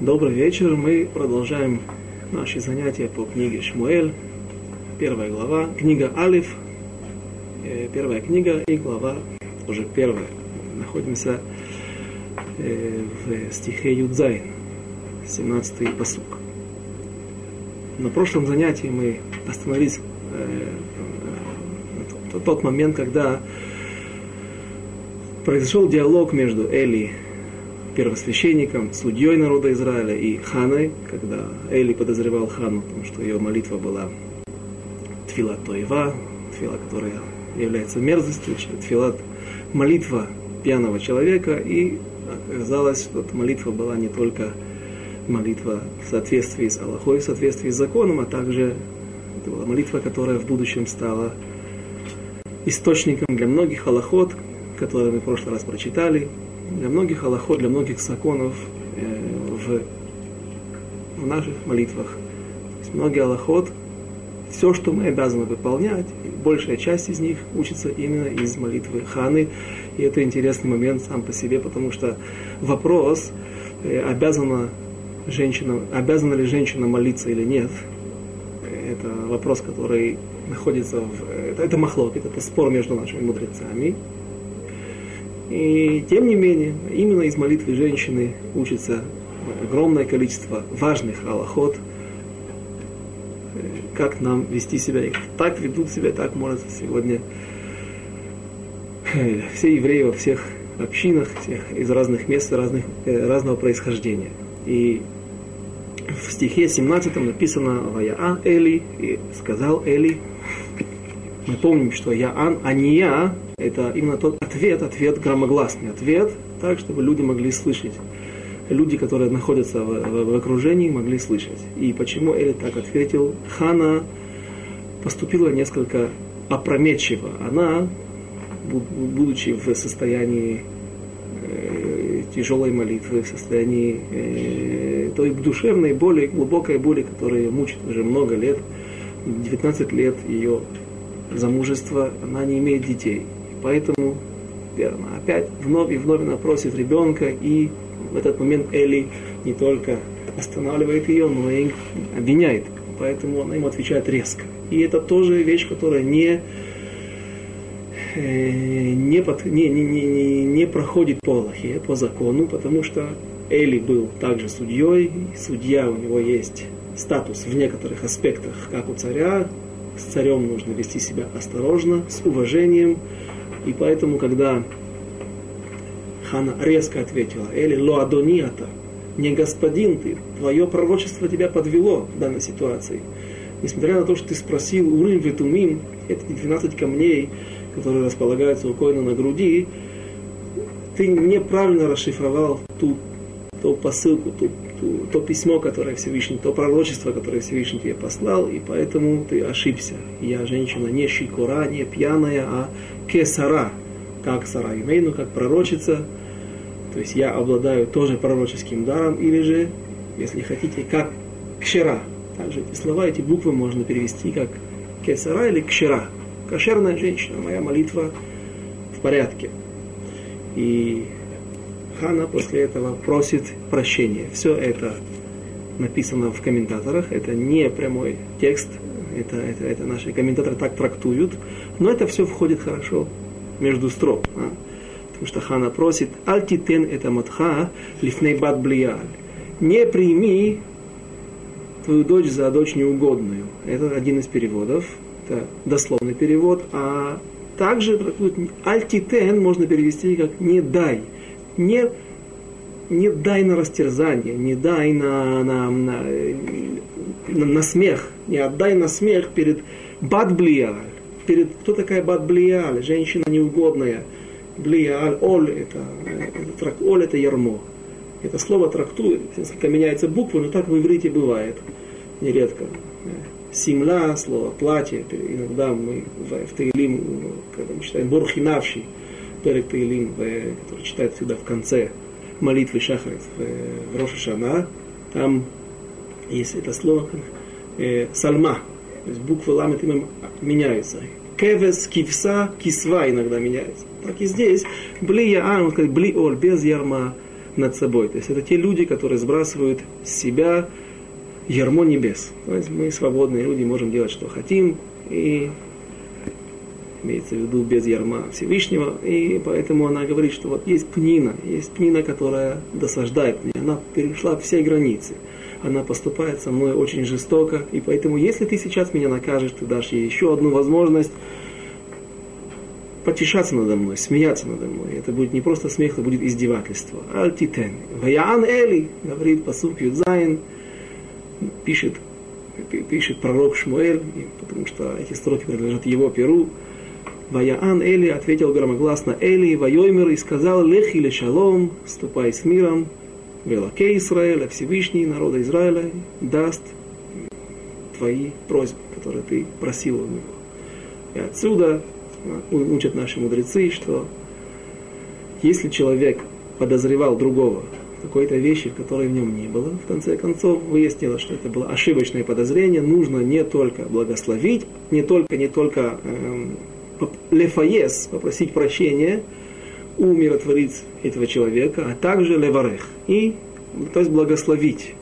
Добрый вечер. Мы продолжаем наши занятия по книге Шмуэль. Первая глава. Книга Алиф. Э, первая книга и глава уже первая. Находимся э, в стихе Юдзайн. 17-й посук. На прошлом занятии мы остановились э, тот момент, когда произошел диалог между Эли первосвященником, судьей народа Израиля и ханой, когда Эли подозревал хану, потому что ее молитва была тфила тоева, тфила, которая является мерзостью, тфила молитва пьяного человека, и оказалось, что эта молитва была не только молитва в соответствии с Аллахой, в соответствии с законом, а также это была молитва, которая в будущем стала источником для многих аллахот, которые мы в прошлый раз прочитали, для многих аллахот, для многих законов э, в, в наших молитвах. То есть многие аллахот, все, что мы обязаны выполнять, большая часть из них учится именно из молитвы Ханы. И это интересный момент сам по себе, потому что вопрос, э, обязана, женщина, обязана ли женщина молиться или нет, это вопрос, который находится в... Это, это махлок, это спор между нашими мудрецами. И тем не менее, именно из молитвы женщины учится огромное количество важных аллахот, как нам вести себя. И так ведут себя, так может сегодня все евреи во всех общинах, всех из разных мест, разных, э, разного происхождения. И в стихе 17 написано «Ваяа Эли», и сказал Эли, мы помним, что Яан, а не я, это именно тот ответ, ответ громогласный, ответ так, чтобы люди могли слышать. Люди, которые находятся в, в, в окружении, могли слышать. И почему Эли так ответил? Хана поступила несколько опрометчиво. Она, будучи в состоянии э, тяжелой молитвы, в состоянии э, той душевной боли, глубокой боли, которая мучит уже много лет, 19 лет ее замужества, она не имеет детей. Поэтому верно, опять вновь и вновь она просит ребенка, и в этот момент Эли не только останавливает ее, но и обвиняет. Поэтому она ему отвечает резко. И это тоже вещь, которая не, э, не, под, не, не, не, не проходит по Аллахе, по закону, потому что Эли был также судьей, судья у него есть статус в некоторых аспектах, как у царя, с царем нужно вести себя осторожно, с уважением, и поэтому, когда Хана резко ответила, Эли ло адониата, не господин ты, твое пророчество тебя подвело в данной ситуации. Несмотря на то, что ты спросил урим ветумим, эти 12 камней, которые располагаются у коина на груди, ты неправильно расшифровал ту, ту посылку, ту, ту, то письмо, которое Всевышний, то пророчество, которое Всевышний тебе послал, и поэтому ты ошибся. Я женщина не щикура, не пьяная, а кесара, как Сара Имейну, как пророчица. То есть я обладаю тоже пророческим даром, или же, если хотите, как кшера. Также эти слова, эти буквы можно перевести как кесара или кшера. Кошерная женщина, моя молитва в порядке. И Хана после этого просит прощения. Все это написано в комментаторах, это не прямой текст, это, это, это наши комментаторы так трактуют, но это все входит хорошо между строк. А? Потому что Хана просит, альтитен это матха лифней бат блияль. Не прими твою дочь за дочь неугодную. Это один из переводов, это дословный перевод, а также альтитен можно перевести как не дай не, не дай на растерзание, не дай на, на, на, на, на смех, не отдай на смех перед бадблиаль. Перед, кто такая бадблиаль? Женщина неугодная. Блиаль, оль, это, это, оль это ярмо. Это слово трактует, несколько меняется буквы, но так в иврите бывает нередко. Симла, слово платье, иногда мы в, Таилим, когда мы читаем Борхинавший, Перек Таилим, который читает всегда в конце молитвы Шахарит в, в Роша там есть это слово э, сальма, то есть буквы ламет имам меняются. Кевес, кивса, кисва иногда меняется. Так и здесь, бли яан, бли оль, без ярма, над собой. То есть это те люди, которые сбрасывают с себя ярмо небес. То есть мы свободные люди, можем делать, что хотим, и имеется в виду без ярма Всевышнего, и поэтому она говорит, что вот есть пнина, есть пнина, которая досаждает мне, она перешла все границы, она поступает со мной очень жестоко, и поэтому если ты сейчас меня накажешь, ты дашь ей еще одну возможность потешаться надо мной, смеяться надо мной. Это будет не просто смех, это будет издевательство. Альтитен. Ваян Эли, говорит посук Юдзайн, пишет, пишет пророк Шмуэль, потому что эти строки принадлежат его перу. Ваяан Эли ответил громогласно Эли, Вайоймер, и сказал, Лех или шалом, ступай с миром, Велаке Израиля, Всевышний народа Израиля даст твои просьбы, которые ты просил у него. И отсюда учат наши мудрецы, что если человек подозревал другого какой-то вещи, которой в нем не было, в конце концов выяснилось, что это было ошибочное подозрение, нужно не только благословить, не только, не только эм, лефаес, попросить прощения, умиротворить этого человека, а также леварех, и, то есть благословить,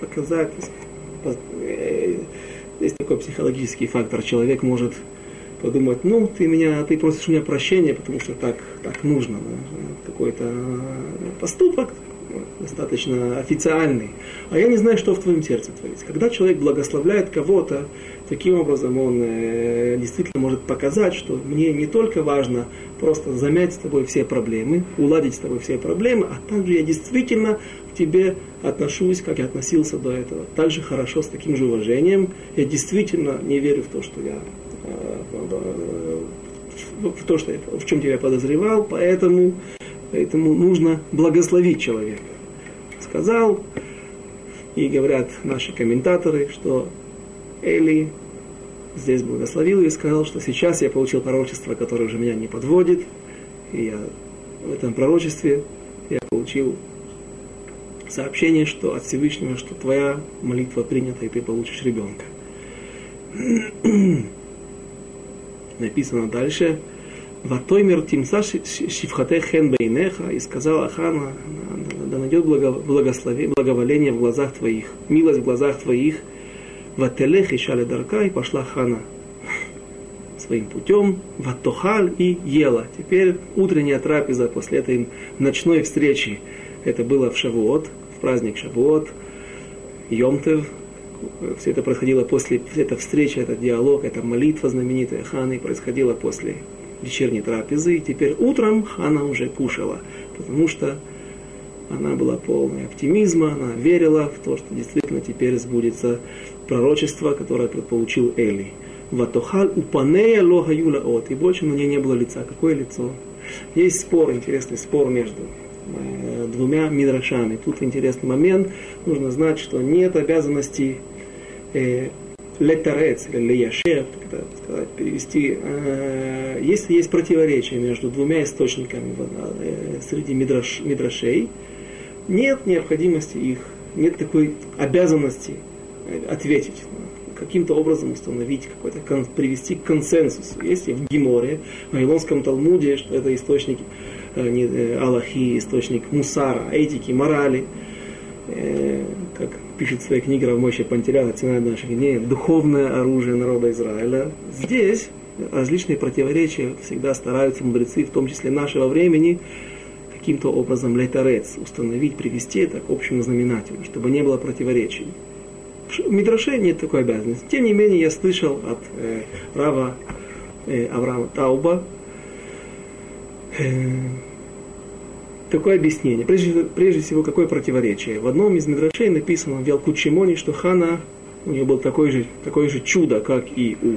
показать, э, есть такой психологический фактор, человек может подумать, ну, ты меня, ты просишь у меня прощения, потому что так, так нужно, да, какой-то поступок достаточно официальный, а я не знаю, что в твоем сердце творится. Когда человек благословляет кого-то, таким образом он э, действительно может показать, что мне не только важно просто замять с тобой все проблемы, уладить с тобой все проблемы, а также я действительно к тебе отношусь, как я относился до этого. Также хорошо, с таким же уважением. Я действительно не верю в то, что я в то, что я, в чем тебя подозревал, поэтому, поэтому нужно благословить человека. Сказал, и говорят наши комментаторы, что Эли здесь благословил и сказал, что сейчас я получил пророчество, которое уже меня не подводит, и я в этом пророчестве я получил сообщение, что от Всевышнего, что твоя молитва принята, и ты получишь ребенка. Написано дальше, Ватоймер тимса шифхате хен бейнеха, и сказала Хана, да найдет благоволение в глазах твоих, милость в глазах твоих, вателех и шале дарка, и пошла Хана своим путем, ватохаль и ела. Теперь утренняя трапеза после этой ночной встречи, это было в Шавуот, в праздник Шавуот, Йомтев, все это происходило после, эта встреча, этот диалог, эта молитва знаменитая Ханы происходила после вечерней трапезы. И теперь утром Хана уже кушала, потому что она была полной оптимизма, она верила в то, что действительно теперь сбудется пророчество, которое получил Эли. Ватохаль упанея лога юла от. И больше на ней не было лица. Какое лицо? Есть спор, интересный спор между э, двумя мидрашами. Тут интересный момент. Нужно знать, что нет обязанности э, летарец леяшер, сказать, перевести, э, если есть противоречие между двумя источниками э, среди мидраш, мидрашей, нет необходимости их, нет такой обязанности э, ответить, каким-то образом установить, какой-то, привести к консенсусу. Есть в Гиморе, в Вавилонском Талмуде, что это источник не, Аллахи, источник мусара, этики, морали, как пишет в своей книге Равмойша Пантелян «Цена наших дней», духовное оружие народа Израиля. Здесь различные противоречия всегда стараются мудрецы, в том числе нашего времени, каким-то образом летарец установить, привести это к общему знаменателю, чтобы не было противоречий. В Мидраше нет такой обязанности. Тем не менее, я слышал от э, Рава э, Авраама Тауба, э, такое объяснение. Прежде, прежде всего, какое противоречие? В одном из Мидрашей написано в Ялкучимоне, что Хана, у нее было такое же, такое же чудо, как и у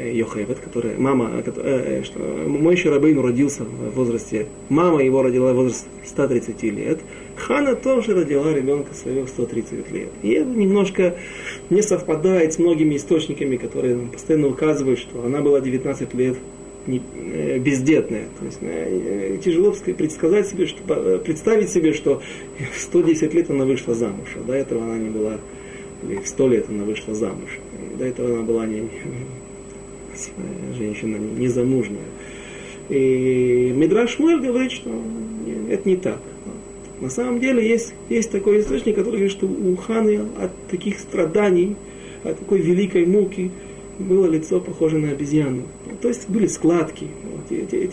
э, Йохевет, которая, мама, э, э, что мой Шарабейн родился в возрасте, мама его родила в возрасте 130 лет, Хана тоже родила ребенка своего в 130 лет. И это немножко не совпадает с многими источниками, которые постоянно указывают, что она была 19 лет не, э, бездетная. То есть э, тяжело предсказать себе, что, э, представить себе, что в 110 лет она вышла замуж, а до этого она не была, или в 100 лет она вышла замуж. До этого она была не, женщина незамужняя. И Мидраш Муэль говорит, что это не так. На самом деле есть, есть такой источник, который говорит, что у Ханы от таких страданий, от такой великой муки было лицо похоже на обезьяну. То есть были складки.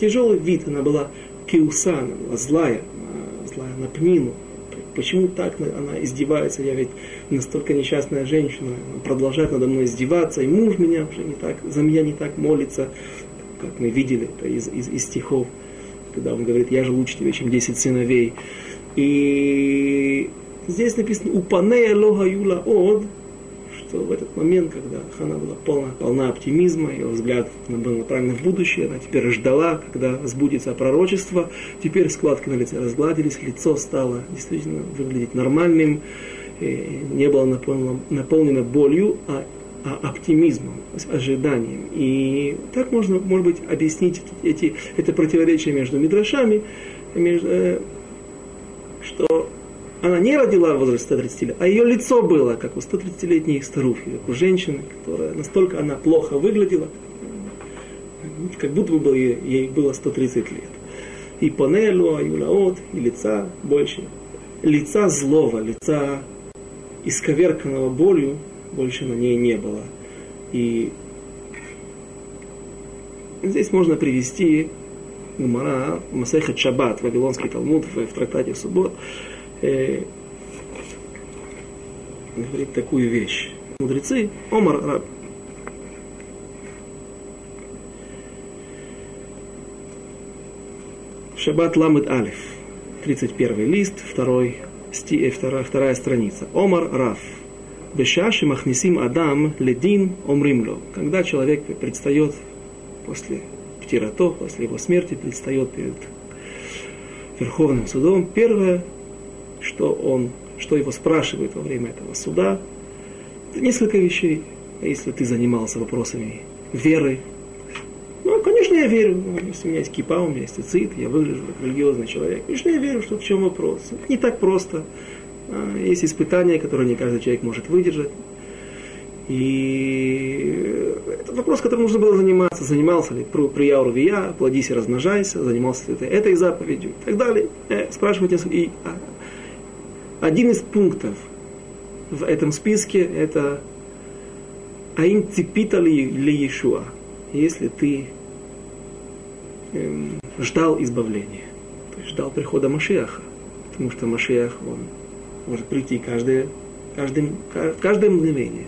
Тяжелый вид, она была киуса, она была злая, злая на пнину. Почему так она издевается? Я ведь настолько несчастная женщина, она продолжает надо мной издеваться, и муж меня уже не так, за меня не так молится, как мы видели из, из, из стихов, когда он говорит, я же лучше тебе, чем 10 сыновей. И здесь написано «Упанея лога юла од», что в этот момент, когда Хана была полна, полна оптимизма, ее взгляд был направлен в будущее, она теперь ждала, когда сбудется пророчество, теперь складки на лице разгладились, лицо стало действительно выглядеть нормальным, не было наполнено, наполнено болью, а, а оптимизмом, ожиданием. И так можно, может быть, объяснить эти, это противоречие между мидрашами, между, э, что она не родила в возрасте 130 лет, а ее лицо было, как у 130-летней старухи, как у женщины, которая настолько она плохо выглядела, как будто бы ей, было 130 лет. И панелю, аюлаот, и лица больше. Лица злого, лица исковерканного болью больше на ней не было. И здесь можно привести Гмара, Масехат Шаббат, Вавилонский Талмуд в, в трактате Суббот, э, говорит такую вещь. Мудрецы, Омар Раб, Шаббат Ламед Алиф, 31 лист, второй, сти, э, вторая, вторая страница. Омар Раф. Бешаши махнисим Адам ледин омримло. Когда человек предстает после птирато, после его смерти, предстает перед Верховным судом, первое, что он, что его спрашивают во время этого суда, несколько вещей. Если ты занимался вопросами веры, ну, конечно, я верю. Ну, у меня есть кипа, у меня есть цицит, я выгляжу как религиозный человек. Конечно, я верю, что в чем вопрос. Не так просто. А, есть испытания, которые не каждый человек может выдержать. И это вопрос, которым нужно было заниматься. Занимался ли при Яурвия, плодись и размножайся, занимался ли ты этой заповедью и так далее. Э, спрашивать и а, один из пунктов в этом списке это Аим цепита ли, Иешуа, если ты эм, ждал избавления, то есть ждал прихода Машиаха, потому что Машиах, он может прийти каждое, каждое, каждое мгновение.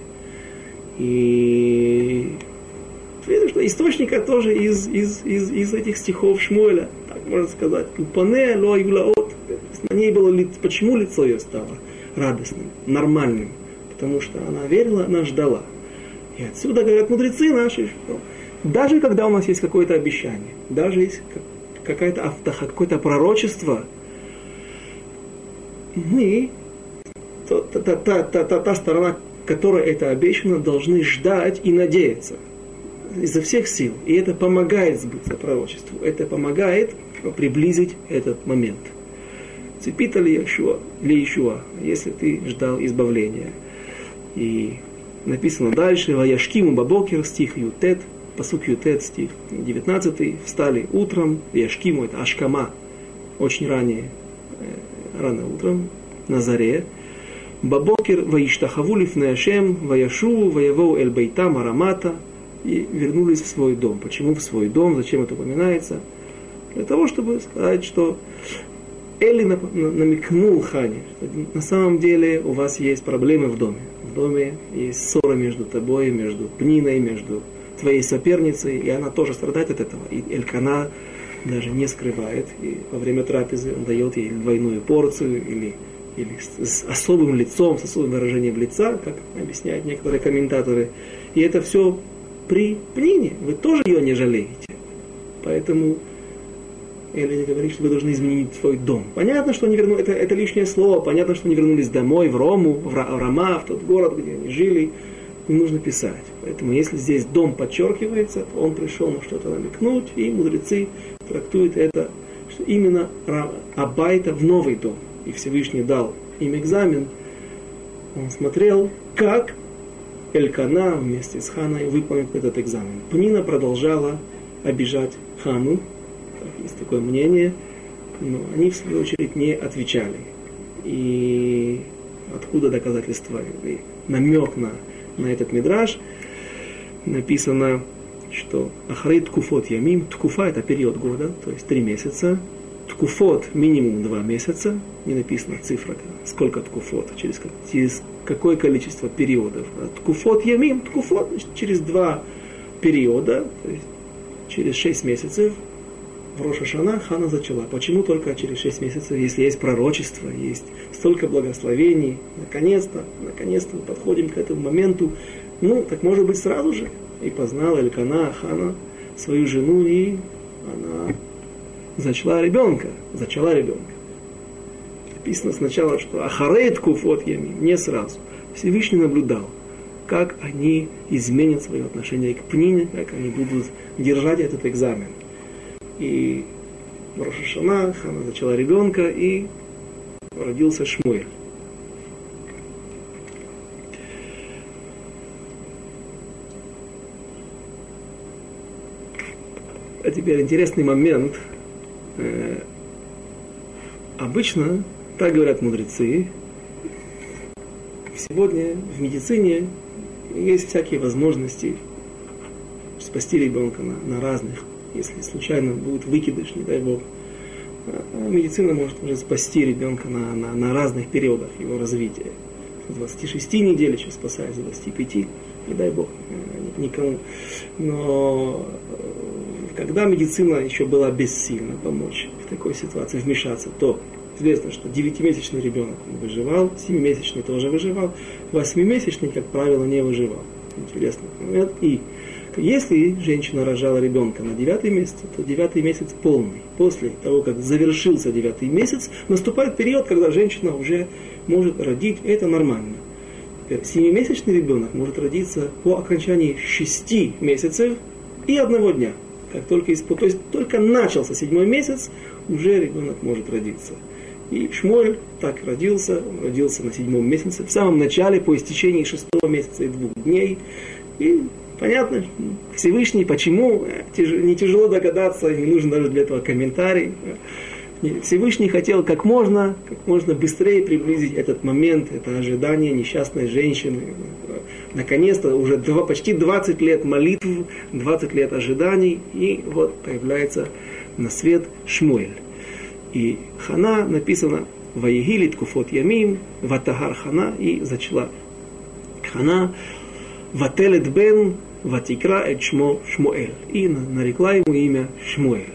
И видно, что источника тоже из, из, из, из этих стихов Шмуэля, так можно сказать, «Упане ло на ней было лицо, почему лицо ее стало радостным, нормальным? Потому что она верила, она ждала. И отсюда говорят мудрецы наши, что даже когда у нас есть какое-то обещание, даже есть какая-то автоха, какое-то пророчество, мы, та, та, та, та, та, та сторона, которая это обещана, должны ждать и надеяться изо всех сил. И это помогает сбыться пророчеству. Это помогает приблизить этот момент. Цепита ли Ишуа, ли Ишуа, если ты ждал избавления. И написано дальше, Ваяшкиму Бабокер, стих Ютет, посук Ютет, стих 19, встали утром, Яшкиму, это Ашкама, очень ранее, э, рано утром, на заре, Бабокер ваиштахаву лифнеашем, ваяшу, ваявоу эль бейта марамата, и вернулись в свой дом. Почему в свой дом? Зачем это упоминается? Для того, чтобы сказать, что Эли намекнул Хане, что на самом деле у вас есть проблемы в доме. В доме есть ссора между тобой, между Пниной, между твоей соперницей, и она тоже страдает от этого. И Элькана даже не скрывает, и во время трапезы он дает ей двойную порцию, или, или с, особым лицом, с особым выражением лица, как объясняют некоторые комментаторы. И это все при Пнине, вы тоже ее не жалеете. Поэтому или говорит, что вы должны изменить свой дом. Понятно, что они вернулись, это, это лишнее слово, понятно, что они вернулись домой, в Рому, в Рама, в тот город, где они жили, не нужно писать. Поэтому если здесь дом подчеркивается, то он пришел на что-то намекнуть, и мудрецы трактуют это, что именно Абайта в новый дом. И Всевышний дал им экзамен, он смотрел, как Элькана вместе с Ханой выполнит этот экзамен. Пнина продолжала обижать Хану, есть такое мнение, но они, в свою очередь, не отвечали. И откуда доказательства? И намек на, на этот мидраж написано, что Ахрей Ткуфот Ямим, Ткуфа это период года, то есть три месяца, Ткуфот минимум два месяца, не написана цифра, сколько ткуфот, через, через какое количество периодов. А ткуфот Ямим, Ткуфот, значит, через два периода, то есть через шесть месяцев в Рошашана Хана зачала. Почему только через шесть месяцев, если есть пророчество, есть столько благословений, наконец-то, наконец-то мы подходим к этому моменту, ну, так может быть сразу же. И познала Элькана Хана свою жену, и она зачала ребенка, зачала ребенка. Написано сначала, что Ахарейт Куфот Ями, не сразу. Всевышний наблюдал, как они изменят свое отношение к Пнине, как они будут держать этот экзамен. И в Рошашана Хана зачала ребенка, и родился Шмуэль. А теперь интересный момент. Э, обычно, так говорят мудрецы, сегодня в медицине есть всякие возможности спасти ребенка на, на разных, если случайно будет выкидыш, не дай бог. А медицина может уже спасти ребенка на, на, на разных периодах его развития. С 26 недель еще спасает, с 25, не дай бог э, никому. Но когда медицина еще была бессильна помочь в такой ситуации вмешаться, то известно, что 9-месячный ребенок выживал, 7-месячный тоже выживал, 8-месячный, как правило, не выживал. Интересный момент. И если женщина рожала ребенка на девятый месяц, то девятый месяц полный. После того, как завершился девятый месяц, наступает период, когда женщина уже может родить, это нормально. Семимесячный ребенок может родиться по окончании шести месяцев и одного дня как только исп... то есть только начался седьмой месяц, уже ребенок может родиться. И Шмуэль так родился, он родился на седьмом месяце, в самом начале, по истечении шестого месяца и двух дней. И понятно, Всевышний, почему, не тяжело догадаться, не нужен даже для этого комментарий. Всевышний хотел как можно, как можно быстрее приблизить этот момент, это ожидание несчастной женщины. Наконец-то уже два, почти 20 лет молитв, 20 лет ожиданий, и вот появляется на свет Шмуэль. И Хана написано Ваегилит Куфот Ямим, Ватагар Хана и зачала Хана, Вателет Бен, Ватикра Эт Шмо Шмуэль. И нарекла ему имя Шмуэль.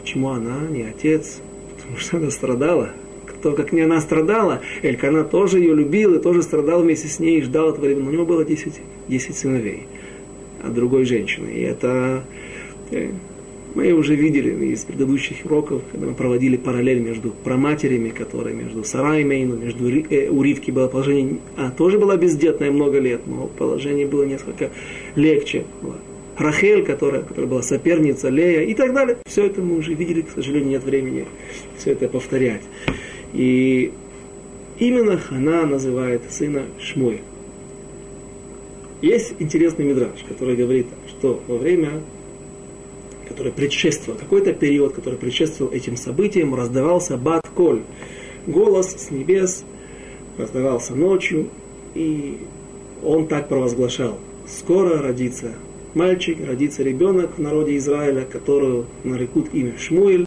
Почему она, не отец, потому что она страдала. Кто как не она страдала, Элькана тоже ее любил и тоже страдал вместе с ней и ждал этого ребенка. У него было 10, 10 сыновей от другой женщины. И это э, мы уже видели из предыдущих уроков, когда мы проводили параллель между проматерями, которые между Сарай Мейну, между э, у было положение, а тоже была бездетная много лет, но положение было несколько легче. Рахель, которая, которая была соперница Лея и так далее. Все это мы уже видели, к сожалению, нет времени все это повторять. И именно Хана называет сына Шмой. Есть интересный мидраж, который говорит, что во время, которое предшествовал, какой-то период, который предшествовал этим событиям, раздавался бат-коль, голос с небес, раздавался ночью, и он так провозглашал, скоро родится мальчик, родится ребенок в народе Израиля, которого нарекут имя Шмуэль,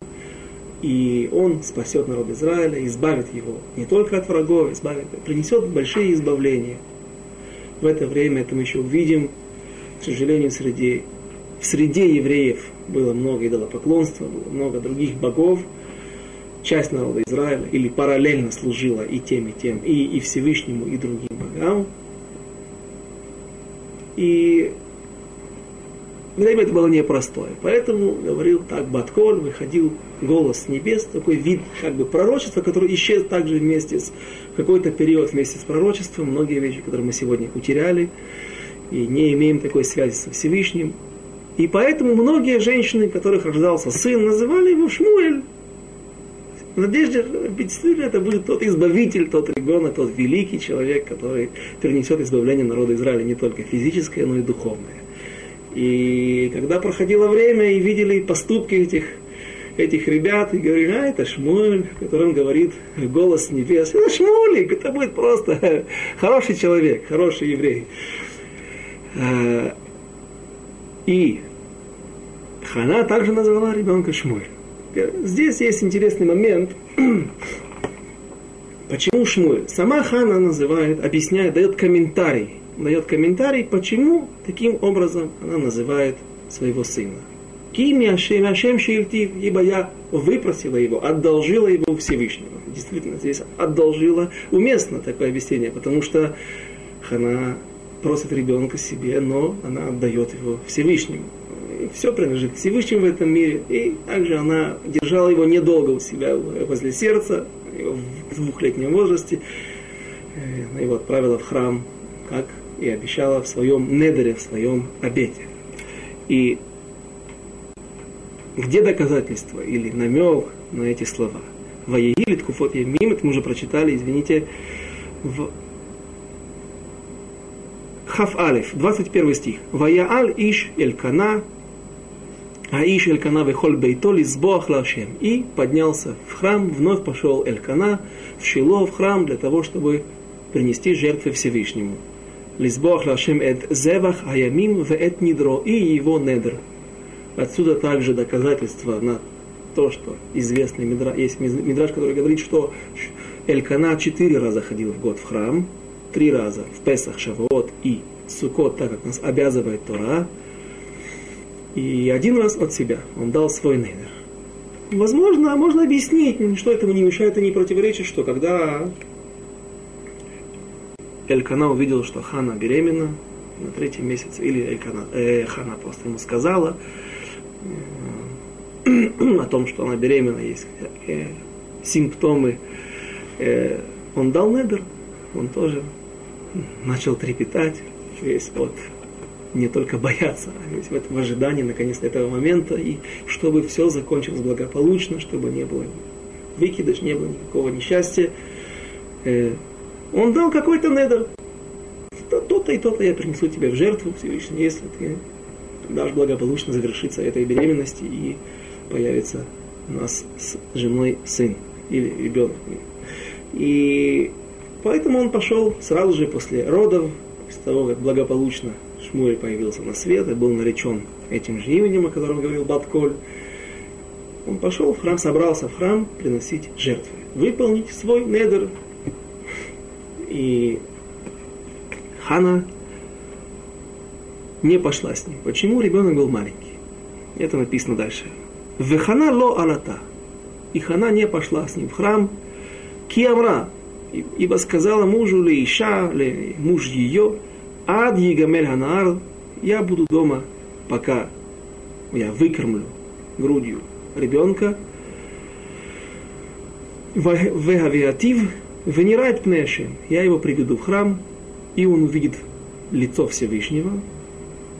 и он спасет народ Израиля, избавит его не только от врагов, избавит, принесет большие избавления. В это время это мы еще увидим, к сожалению, среди, в среде евреев было много идолопоклонства, было много других богов. Часть народа Израиля или параллельно служила и тем, и тем, и, и Всевышнему, и другим богам. И Время это было непростое. Поэтому говорил так Батколь, выходил голос с небес, такой вид как бы пророчества, который исчез также вместе с какой-то период вместе с пророчеством. Многие вещи, которые мы сегодня утеряли и не имеем такой связи со Всевышним. И поэтому многие женщины, которых рождался сын, называли его Шмуэль. В надежде, действительно, это будет тот избавитель, тот ребенок, тот великий человек, который принесет избавление народа Израиля не только физическое, но и духовное. И когда проходило время и видели поступки этих этих ребят и говорили, а это Шмуль, которым говорит голос небес. Это Шмулик, это будет просто хороший человек, хороший еврей. И Хана также назвала ребенка Шмуль. Здесь есть интересный момент. Почему Шмуль? Сама Хана называет, объясняет, дает комментарий. Дает комментарий, почему таким образом она называет своего сына. Кими Ашем, Ашем Шильтив, ибо я выпросила его, одолжила его Всевышнего. Действительно, здесь одолжила уместно такое объяснение, потому что она просит ребенка себе, но она отдает его Всевышнему. И все принадлежит Всевышнему в этом мире. И также она держала его недолго у себя возле сердца, в двухлетнем возрасте. Э, она его отправила в храм, как и обещала в своем недере, в своем обете. И где доказательства или намек на эти слова? Ваегили ткуфот ямим, это мы уже прочитали, извините, в Хаф Алиф, 21 стих. Ваяаль иш элькана, а иш элькана вехоль бейтоли сбоах лашем. И поднялся в храм, вновь пошел элькана в Шило, в храм, для того, чтобы принести жертвы Всевышнему. Лизбоах лашем эт зевах аямим в эт нидро и его недр. Отсюда также доказательство на то, что известный мидраж, есть мидраж, который говорит, что Элькана четыре раза ходил в год в храм, три раза в Песах, Шавуот и Сукот, так как нас обязывает Тора, и один раз от себя он дал свой недер. Возможно, можно объяснить, что этому не мешает и не противоречит, что когда Элькана увидел, что Хана беременна на третьем месяце, или Элькана, э, Хана просто ему сказала, о том, что она беременна, есть э, симптомы, э, он дал недер, он тоже начал трепетать, весь вот не только бояться, а весь в этом ожидании наконец этого момента, и чтобы все закончилось благополучно, чтобы не было выкидыш, не было никакого несчастья. Э, он дал какой-то недер. То-то и то-то я принесу тебе в жертву Всевышний, если ты дашь благополучно завершиться этой беременности и появится у нас с женой сын или ребенок. И поэтому он пошел сразу же после родов, после того, как благополучно Шмуэль появился на свет и был наречен этим же именем, о котором говорил Батколь. Он пошел в храм, собрался в храм приносить жертвы, выполнить свой недер. И Хана не пошла с ним. Почему ребенок был маленький? Это написано дальше. Вехана ло алата. И Хана не пошла с ним в храм. Киамра. Ибо сказала мужу ли Иша, ли муж ее, ад егамель ханар, я буду дома, пока я выкормлю грудью ребенка. Вегавиатив, венерает пнеши. Я его приведу в храм, и он увидит лицо Всевышнего.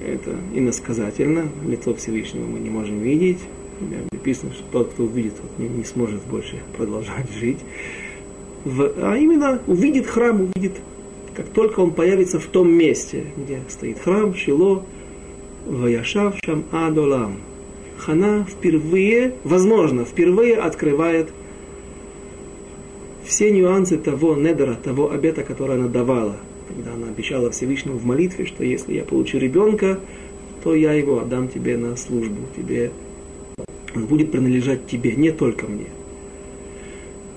Это иносказательно. Лицо Всевышнего мы не можем видеть написано, что тот, кто увидит, не, не сможет больше продолжать жить. В, а именно увидит храм, увидит, как только он появится в том месте, где стоит храм, Шило, Ваяшав Шам Адолам. Хана впервые, возможно, впервые открывает все нюансы того недера, того обета, который она давала, когда она обещала Всевышнему в молитве, что если я получу ребенка, то я его отдам тебе на службу, тебе он будет принадлежать тебе, не только мне.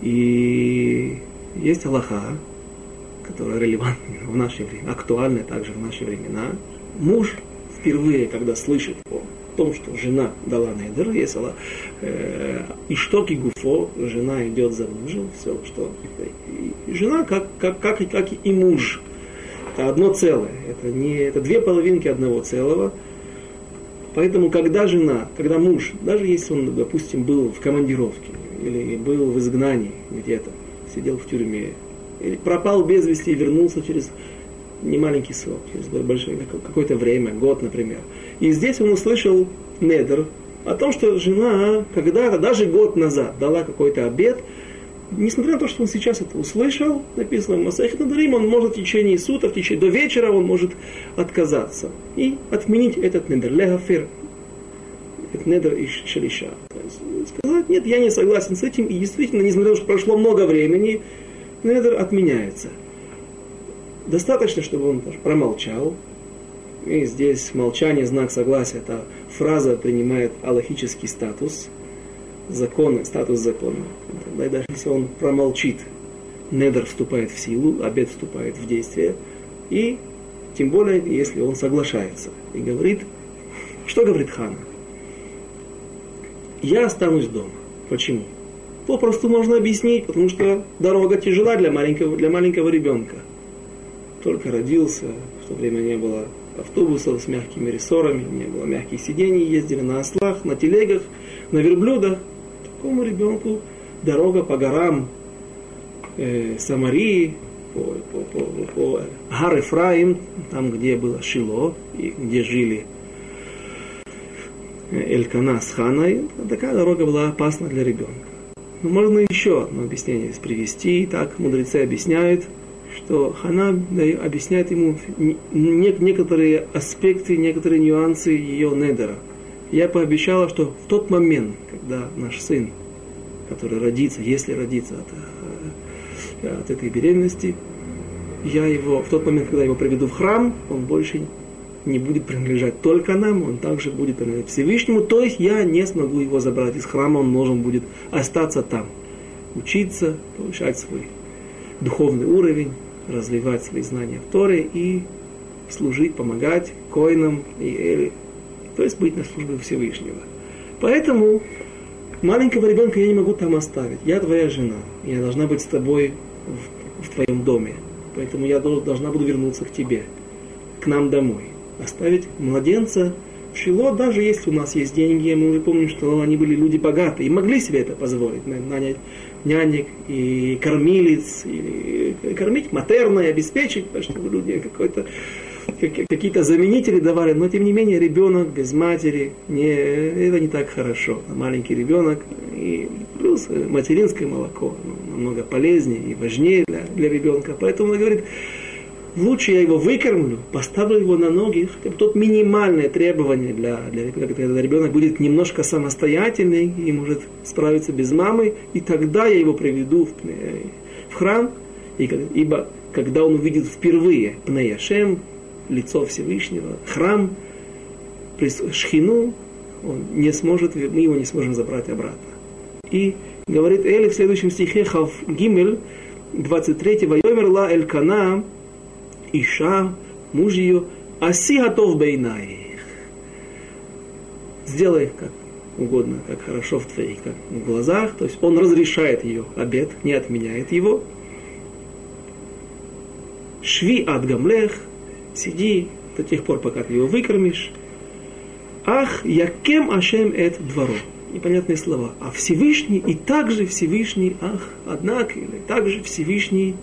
И есть Аллаха, которая релевантна в наше время, актуальна также в наши времена. Муж впервые, когда слышит о том, что жена дала недер, если э, и штоки гуфо, жена идет за мужем, все, что жена как, как, как, как и муж. Это одно целое, это, не, это две половинки одного целого – Поэтому, когда жена, когда муж, даже если он, допустим, был в командировке, или был в изгнании где-то, сидел в тюрьме, или пропал без вести и вернулся через немаленький срок, через большое, какое-то время, год, например. И здесь он услышал недр о том, что жена когда-то, даже год назад, дала какой-то обед, несмотря на то, что он сейчас это услышал, написано в Масахе Надарим, он может в течение суток, в течение, до вечера он может отказаться и отменить этот недер, легафир, этот недер из шелиша. Сказать, нет, я не согласен с этим, и действительно, несмотря на то, что прошло много времени, недер отменяется. Достаточно, чтобы он промолчал, и здесь молчание, знак согласия, эта фраза принимает аллахический статус, закон, статус закона. Тогда даже если он промолчит, недер вступает в силу, обед вступает в действие, и тем более, если он соглашается и говорит, что говорит хана? Я останусь дома. Почему? Попросту можно объяснить, потому что дорога тяжела для маленького, для маленького ребенка. Только родился, в то время не было автобусов с мягкими рессорами, не было мягких сидений, ездили на ослах, на телегах, на верблюдах. Такому ребенку дорога по горам э, Самарии, по, по, по, по Гар Ефраим, там, где было Шило, и где жили Элькана с Ханой, такая дорога была опасна для ребенка. Но можно еще одно объяснение привести. Так мудрецы объясняют, что Хана объясняет ему некоторые аспекты, некоторые нюансы ее недера. Я пообещала, что в тот момент, когда наш сын, который родится, если родится от, э, от этой беременности, я его, в тот момент, когда я его приведу в храм, он больше не будет принадлежать только нам, он также будет принадлежать Всевышнему, то есть я не смогу его забрать из храма, он должен будет остаться там, учиться, повышать свой духовный уровень, развивать свои знания в Торе и служить, помогать коинам и Эли, то есть быть на службе Всевышнего. Поэтому маленького ребенка я не могу там оставить. Я твоя жена, я должна быть с тобой в, в твоем доме. Поэтому я должна буду вернуться к тебе, к нам домой. Оставить младенца в Шило, даже если у нас есть деньги, мы уже помним, что они были люди богатые и могли себе это позволить, нанять нянек и кормилец, и кормить матерно и обеспечить, чтобы люди какой-то какие-то заменители давали, но тем не менее ребенок без матери, не, это не так хорошо. Маленький ребенок, и плюс материнское молоко намного полезнее и важнее для, для ребенка. Поэтому он говорит, лучше я его выкормлю, поставлю его на ноги, хотя бы тот минимальное требование для, для когда ребенок будет немножко самостоятельный и может справиться без мамы, и тогда я его приведу в, в храм, и, ибо когда он увидит впервые Пнеяшем, лицо Всевышнего, храм, шхину, он не сможет, мы его не сможем забрать обратно. И говорит Эли в следующем стихе Хав Гимель, 23 «Вайомер ла элькана Иша, муж ее, аси готов бейнаих. Сделай как угодно, как хорошо в твоих как в глазах. То есть он разрешает ее обед, не отменяет его. Шви от гамлех, сиди до тех пор, пока ты его выкормишь. Ах, якем ашем эт двору. Непонятные слова. А Всевышний и также Всевышний, ах, однако, или также Всевышний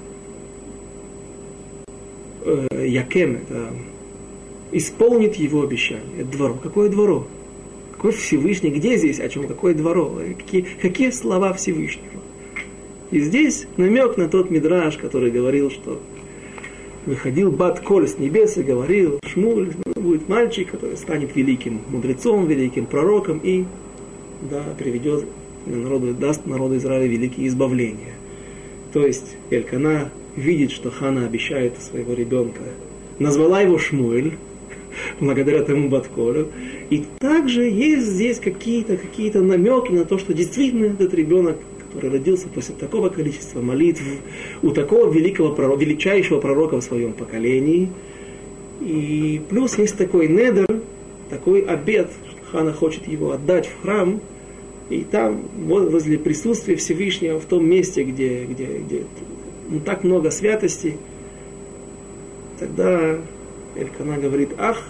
э, Якем, это исполнит его обещание. Это дворо. Какое дворо? Какой Всевышний? Где здесь о чем? Какое дворо? Какие, какие слова Всевышнего? И здесь намек на тот мидраж, который говорил, что выходил Бат Коль с небес и говорил, Шмуль, ну, будет мальчик, который станет великим мудрецом, великим пророком и да, приведет народу, даст народу Израиля великие избавления. То есть Элькана видит, что Хана обещает своего ребенка. Назвала его Шмуэль, благодаря тому Батколю. И также есть здесь какие-то какие намеки на то, что действительно этот ребенок, который родился после такого количества молитв, у такого великого величайшего пророка в своем поколении. И плюс есть такой недер, такой обед, что Хана хочет его отдать в храм, и там, возле присутствия Всевышнего, в том месте, где, где, где ну, так много святости, тогда Элькана говорит, ах,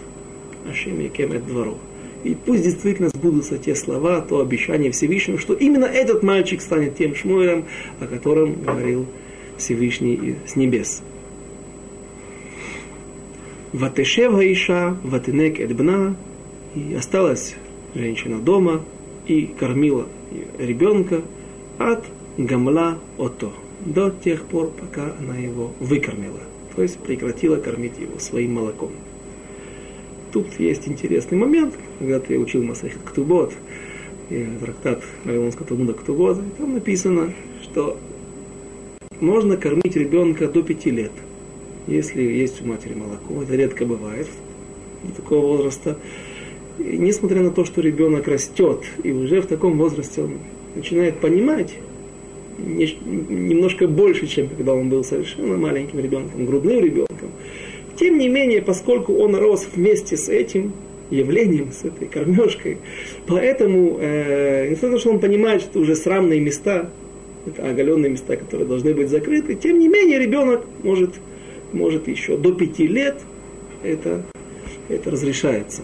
Ашем Якемет двору. И пусть действительно сбудутся те слова, то обещание Всевышнего, что именно этот мальчик станет тем Шмуэлем, о котором говорил Всевышний с небес. Ватешев Гаиша, Ватенек Эдбна, и осталась женщина дома и кормила ребенка от Гамла Ото до тех пор, пока она его выкормила, то есть прекратила кормить его своим молоком. Тут есть интересный момент, когда ты учил Масахит Ктубот, трактат Вавилонского Талмуда Ктугоза, там написано, что можно кормить ребенка до пяти лет, если есть у матери молоко. Это редко бывает до такого возраста. И несмотря на то, что ребенок растет, и уже в таком возрасте он начинает понимать немножко больше, чем когда он был совершенно маленьким ребенком, грудным ребенком. Тем не менее, поскольку он рос вместе с этим явлением, с этой кормежкой, поэтому, э, несмотря на то, что он понимает, что уже срамные места, это оголенные места, которые должны быть закрыты, тем не менее ребенок может, может еще до пяти лет это, это разрешается.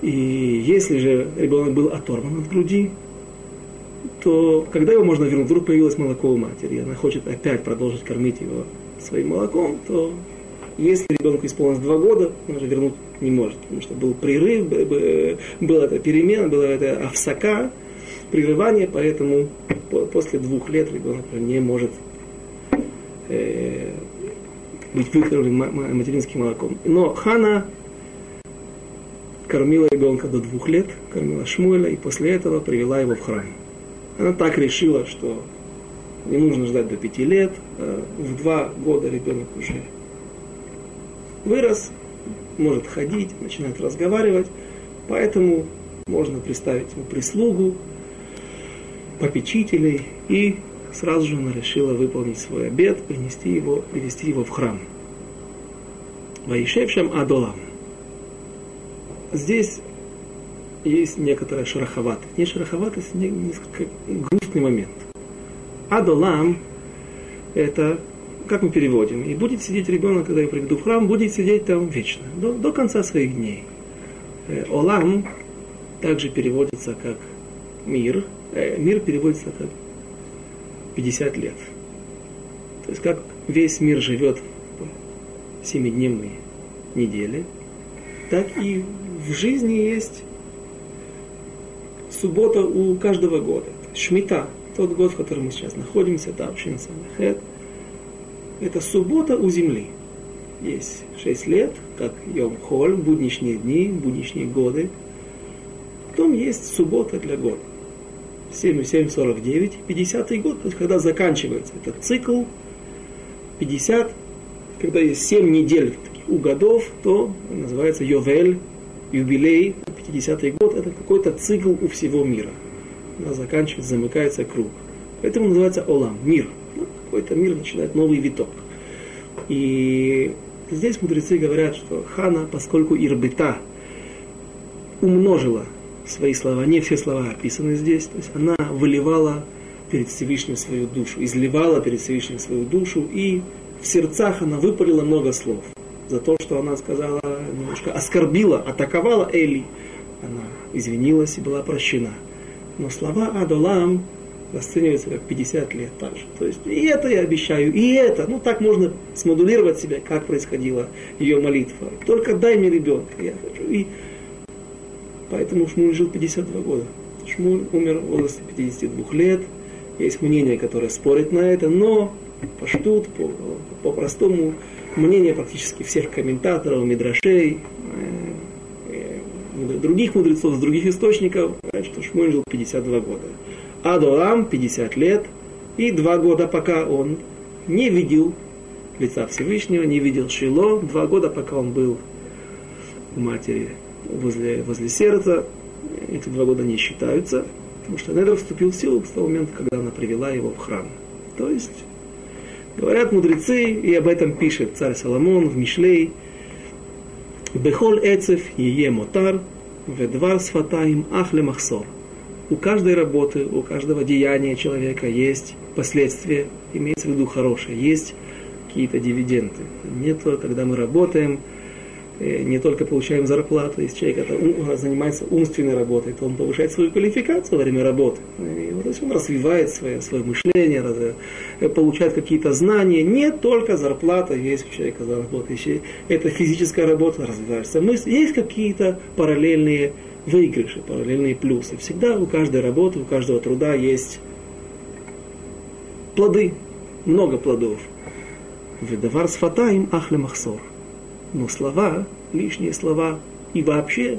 И если же ребенок был оторван от груди, то когда его можно вернуть? Вдруг появилось молоко у матери, и она хочет опять продолжить кормить его своим молоком, то если ребенку исполнилось два года, он уже вернуть не может, потому что был прерыв, была эта перемена, была эта овсака, прерывание, поэтому после двух лет ребенок не может э, быть выкормлен материнским молоком. Но Хана кормила ребенка до двух лет, кормила Шмуэля, и после этого привела его в храм. Она так решила, что не нужно ждать до пяти лет, а в два года ребенок уже вырос, может ходить, начинает разговаривать, поэтому можно представить ему прислугу, попечителей, и сразу же она решила выполнить свой обед, принести его, привести его в храм. Ваишевшем Адолам. Здесь есть некоторая шероховатость. Не шероховатость, не, несколько грустный момент. Адолам – это, как мы переводим, и будет сидеть ребенок, когда я приведу в храм, будет сидеть там вечно, до, до конца своих дней. Э, Олам также переводится как мир. Э, мир переводится как 50 лет. То есть как весь мир живет в семидневной неделе, так и в жизни есть суббота у каждого года. Шмита, тот год, в котором мы сейчас находимся, Тапшин Самахет, это суббота у земли. Есть шесть лет, как Йом Холь, будничные дни, будничные годы. Потом есть суббота для года. 7, 7, 49, 50 год, то есть когда заканчивается этот цикл, 50, когда есть 7 недель у годов, то называется Йовель, юбилей, 50-й год, это какой-то цикл у всего мира. Она заканчивается, замыкается круг. Поэтому называется Олам, мир. Ну, какой-то мир начинает новый виток. И здесь мудрецы говорят, что Хана, поскольку Ирбита умножила свои слова, не все слова описаны здесь, то есть она выливала перед Всевышним свою душу, изливала перед Всевышним свою душу, и в сердцах она выпалила много слов за то, что она сказала, немножко оскорбила, атаковала Эли. Извинилась и была прощена. Но слова Адолам расцениваются как 50 лет также. То есть и это я обещаю, и это. Ну так можно смодулировать себя, как происходила ее молитва. Только дай мне ребенка, я хочу. И поэтому Шмуль жил 52 года. Шмуль умер в возрасте 52 лет. Есть мнение, которое спорит на это, но поштут, по, по простому мнение практически всех комментаторов, мидрашей, других мудрецов, с других источников, что Шмуэль жил 52 года. Адолам 50 лет, и два года, пока он не видел лица Всевышнего, не видел Шило, два года, пока он был у матери возле, возле сердца, эти два года не считаются, потому что Недер вступил в силу с того момента, когда она привела его в храм. То есть Говорят мудрецы, и об этом пишет царь Соломон в Мишлей, Бехоль эцев ее мотар, ведвар сфатаим ахле махсор. У каждой работы, у каждого деяния человека есть последствия, имеется в виду хорошее, есть какие-то дивиденды. Нет, когда мы работаем, не только получаем зарплату, если человек это, занимается умственной работой, то он повышает свою квалификацию во время работы. И, то есть он развивает свое, свое мышление, раз, э, получает какие-то знания. Не только зарплата есть у человека за работу, еще это физическая работа развивается. Мысль, есть какие-то параллельные выигрыши, параллельные плюсы. Всегда у каждой работы, у каждого труда есть плоды, много плодов. Ведавар с фатаем ахле махсор. Но слова, лишние слова и вообще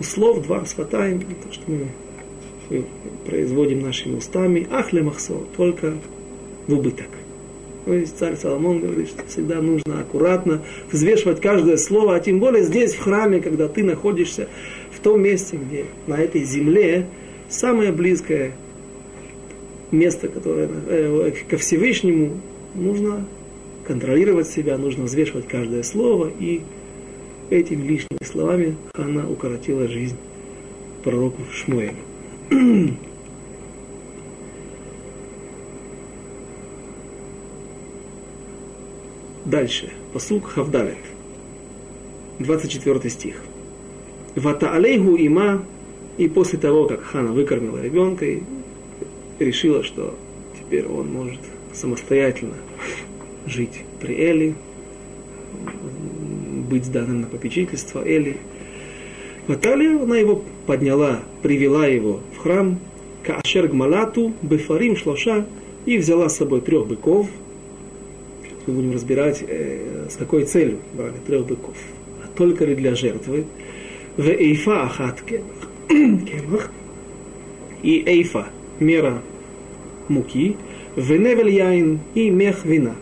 слов два сватаем, то, что мы производим нашими устами, ахле махсо, только в убыток. То есть царь Соломон говорит, что всегда нужно аккуратно взвешивать каждое слово, а тем более здесь, в храме, когда ты находишься в том месте, где на этой земле самое близкое место, которое э, ко Всевышнему, нужно контролировать себя, нужно взвешивать каждое слово, и этими лишними словами она укоротила жизнь пророку Шмуэлю. Дальше. Посук Хавдалет. 24 стих. Вата алейху има, и после того, как Хана выкормила ребенка решила, что теперь он может самостоятельно жить при Эли, быть сданным на попечительство Эли. Наталья, она его подняла, привела его в храм, Каашер Гмалату, Бефарим Шлоша, и взяла с собой трех быков. Мы будем разбирать, э, с какой целью брали трех быков. А только ли для жертвы. В Эйфа Ахат Кемах. И Эйфа, мера муки. В Невель Яин и мех вина.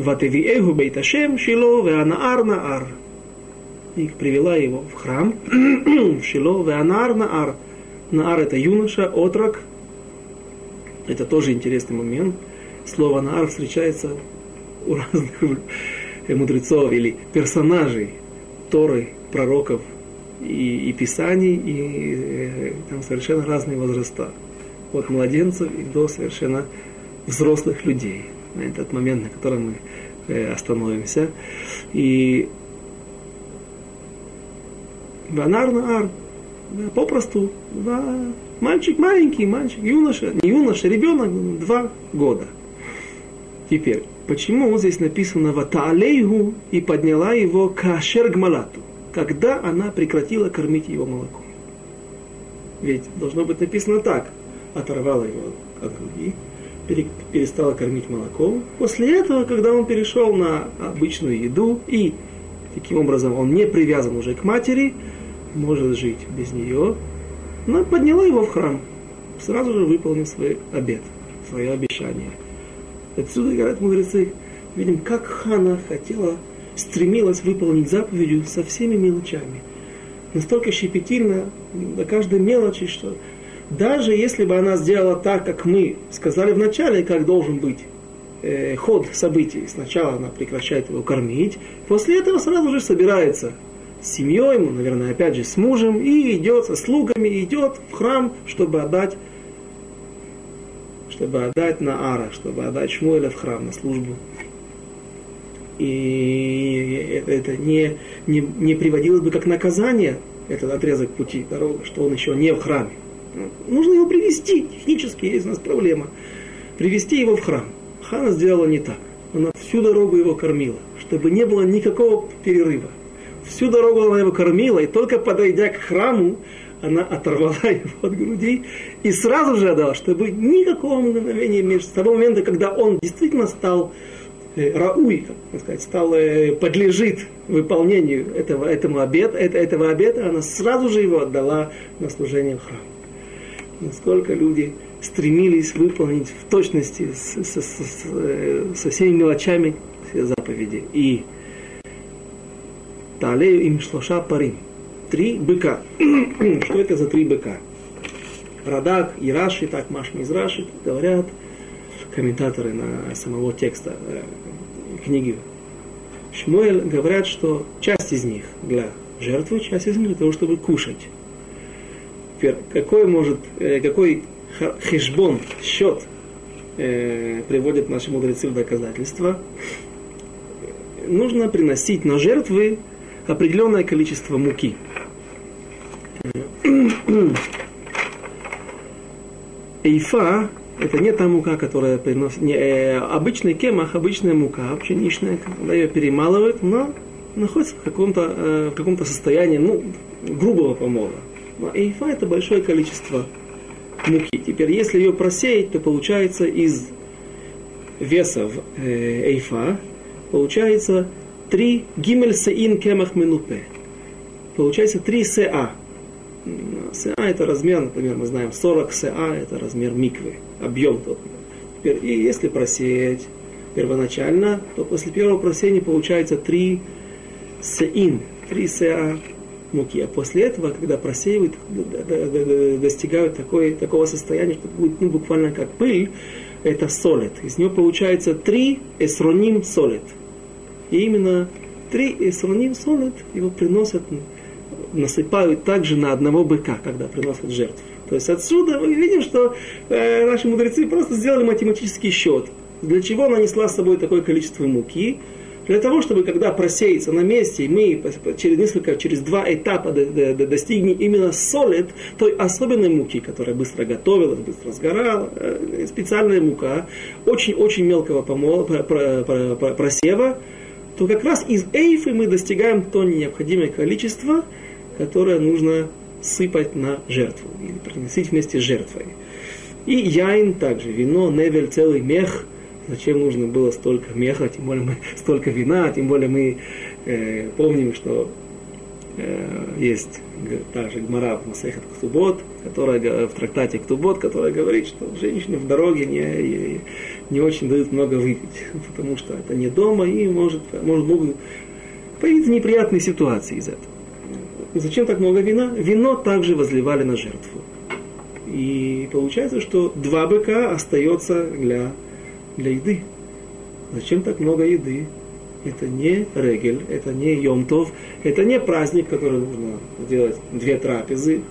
Ватевиэгу Бейташем Шило Веанаар Наар. И привела его в храм в Шило Веанаар Наар. Наар это юноша, отрок. Это тоже интересный момент. Слово Наар встречается у разных мудрецов или персонажей Торы, пророков и, и писаний, и э, там совершенно разные возраста. От младенцев и до совершенно взрослых людей этот момент, на котором мы э, остановимся. И Наар, попросту, да, мальчик маленький, мальчик, юноша, не юноша, ребенок, два года. Теперь, почему здесь написано «Ватаалейгу» и подняла его «Кашер гмалату», когда она прекратила кормить его молоком? Ведь должно быть написано так, оторвала его от груди, перестала кормить молоком. После этого, когда он перешел на обычную еду и таким образом он не привязан уже к матери, может жить без нее, она подняла его в храм, сразу же выполнив свой обет, свое обещание. Отсюда, говорят мудрецы, видим, как Хана хотела, стремилась выполнить заповедью со всеми мелочами. Настолько щепетильно до каждой мелочи, что даже если бы она сделала так, как мы сказали вначале, как должен быть э, ход событий, сначала она прекращает его кормить, после этого сразу же собирается с семьей, ну, наверное, опять же с мужем, и идет со слугами, идет в храм, чтобы отдать чтобы отдать на Ара, чтобы отдать Шмуэля в храм на службу. И это, не, не, не приводилось бы как наказание, этот отрезок пути, дорога, что он еще не в храме. Нужно его привести. Технически есть у нас проблема. Привести его в храм. Хана сделала не так. Она всю дорогу его кормила, чтобы не было никакого перерыва. Всю дорогу она его кормила, и только подойдя к храму, она оторвала его от груди и сразу же отдала, чтобы никакого мгновения между с того момента, когда он действительно стал э, рауй, как сказать, стал, э, подлежит выполнению этого, этому обета, этого обета, она сразу же его отдала на служение в храм насколько люди стремились выполнить в точности с, с, с, э, со всеми мелочами все заповеди. И Талею им шлоша парим. Три быка. Что это за три быка? Радак и Раши, так Машми из Раши говорят, комментаторы на самого текста э, книги Шмуэль говорят, что часть из них для жертвы, часть из них для того, чтобы кушать. Какой может, э, какой хешбон, счет э, приводят наши мудрецы в доказательство? Нужно приносить на жертвы определенное количество муки. Эйфа – это не та мука, которая приносит, не, э, обычный кемах, обычная мука, пшеничная, когда ее перемалывают, но находится в каком-то, э, в каком-то состоянии, ну, грубого помола. Но эйфа это большое количество муки. Теперь, если ее просеять, то получается из веса э, эйфа, получается 3 гимель сеин кемах минупе. получается 3 СА. СА это размер, например, мы знаем 40 СА это размер миквы, объем тот. Теперь, и если просеять первоначально, то после первого просеяния получается 3 сеин, 3 СА муки. А после этого, когда просеивают, достигают такой, такого состояния, что будет ну, буквально как пыль, это солид. Из него получается три эсроним солид. И именно три эсроним солид его приносят, насыпают также на одного быка, когда приносят жертву. То есть отсюда мы видим, что э, наши мудрецы просто сделали математический счет. Для чего она несла с собой такое количество муки? Для того, чтобы когда просеется на месте, мы через несколько, через два этапа достигнем именно солид, той особенной муки, которая быстро готовилась, быстро сгорала, э, специальная мука, очень-очень мелкого помола, просева, то как раз из эйфы мы достигаем то необходимое количество, которое нужно сыпать на жертву или приносить вместе с жертвой. И яин также, вино, невель, целый мех – Зачем нужно было столько меха, тем более мы столько вина, тем более мы э, помним, что э, есть также Гмара в Масехат Ктубот, которая в трактате Ктубот, которая говорит, что женщины в дороге не, не очень дают много выпить, потому что это не дома и может, может могут появиться неприятные ситуации из этого. Зачем так много вина? Вино также возливали на жертву. И получается, что два быка остается для для еды. Зачем так много еды? Это не регель, это не йомтов, это не праздник, который нужно сделать две трапезы.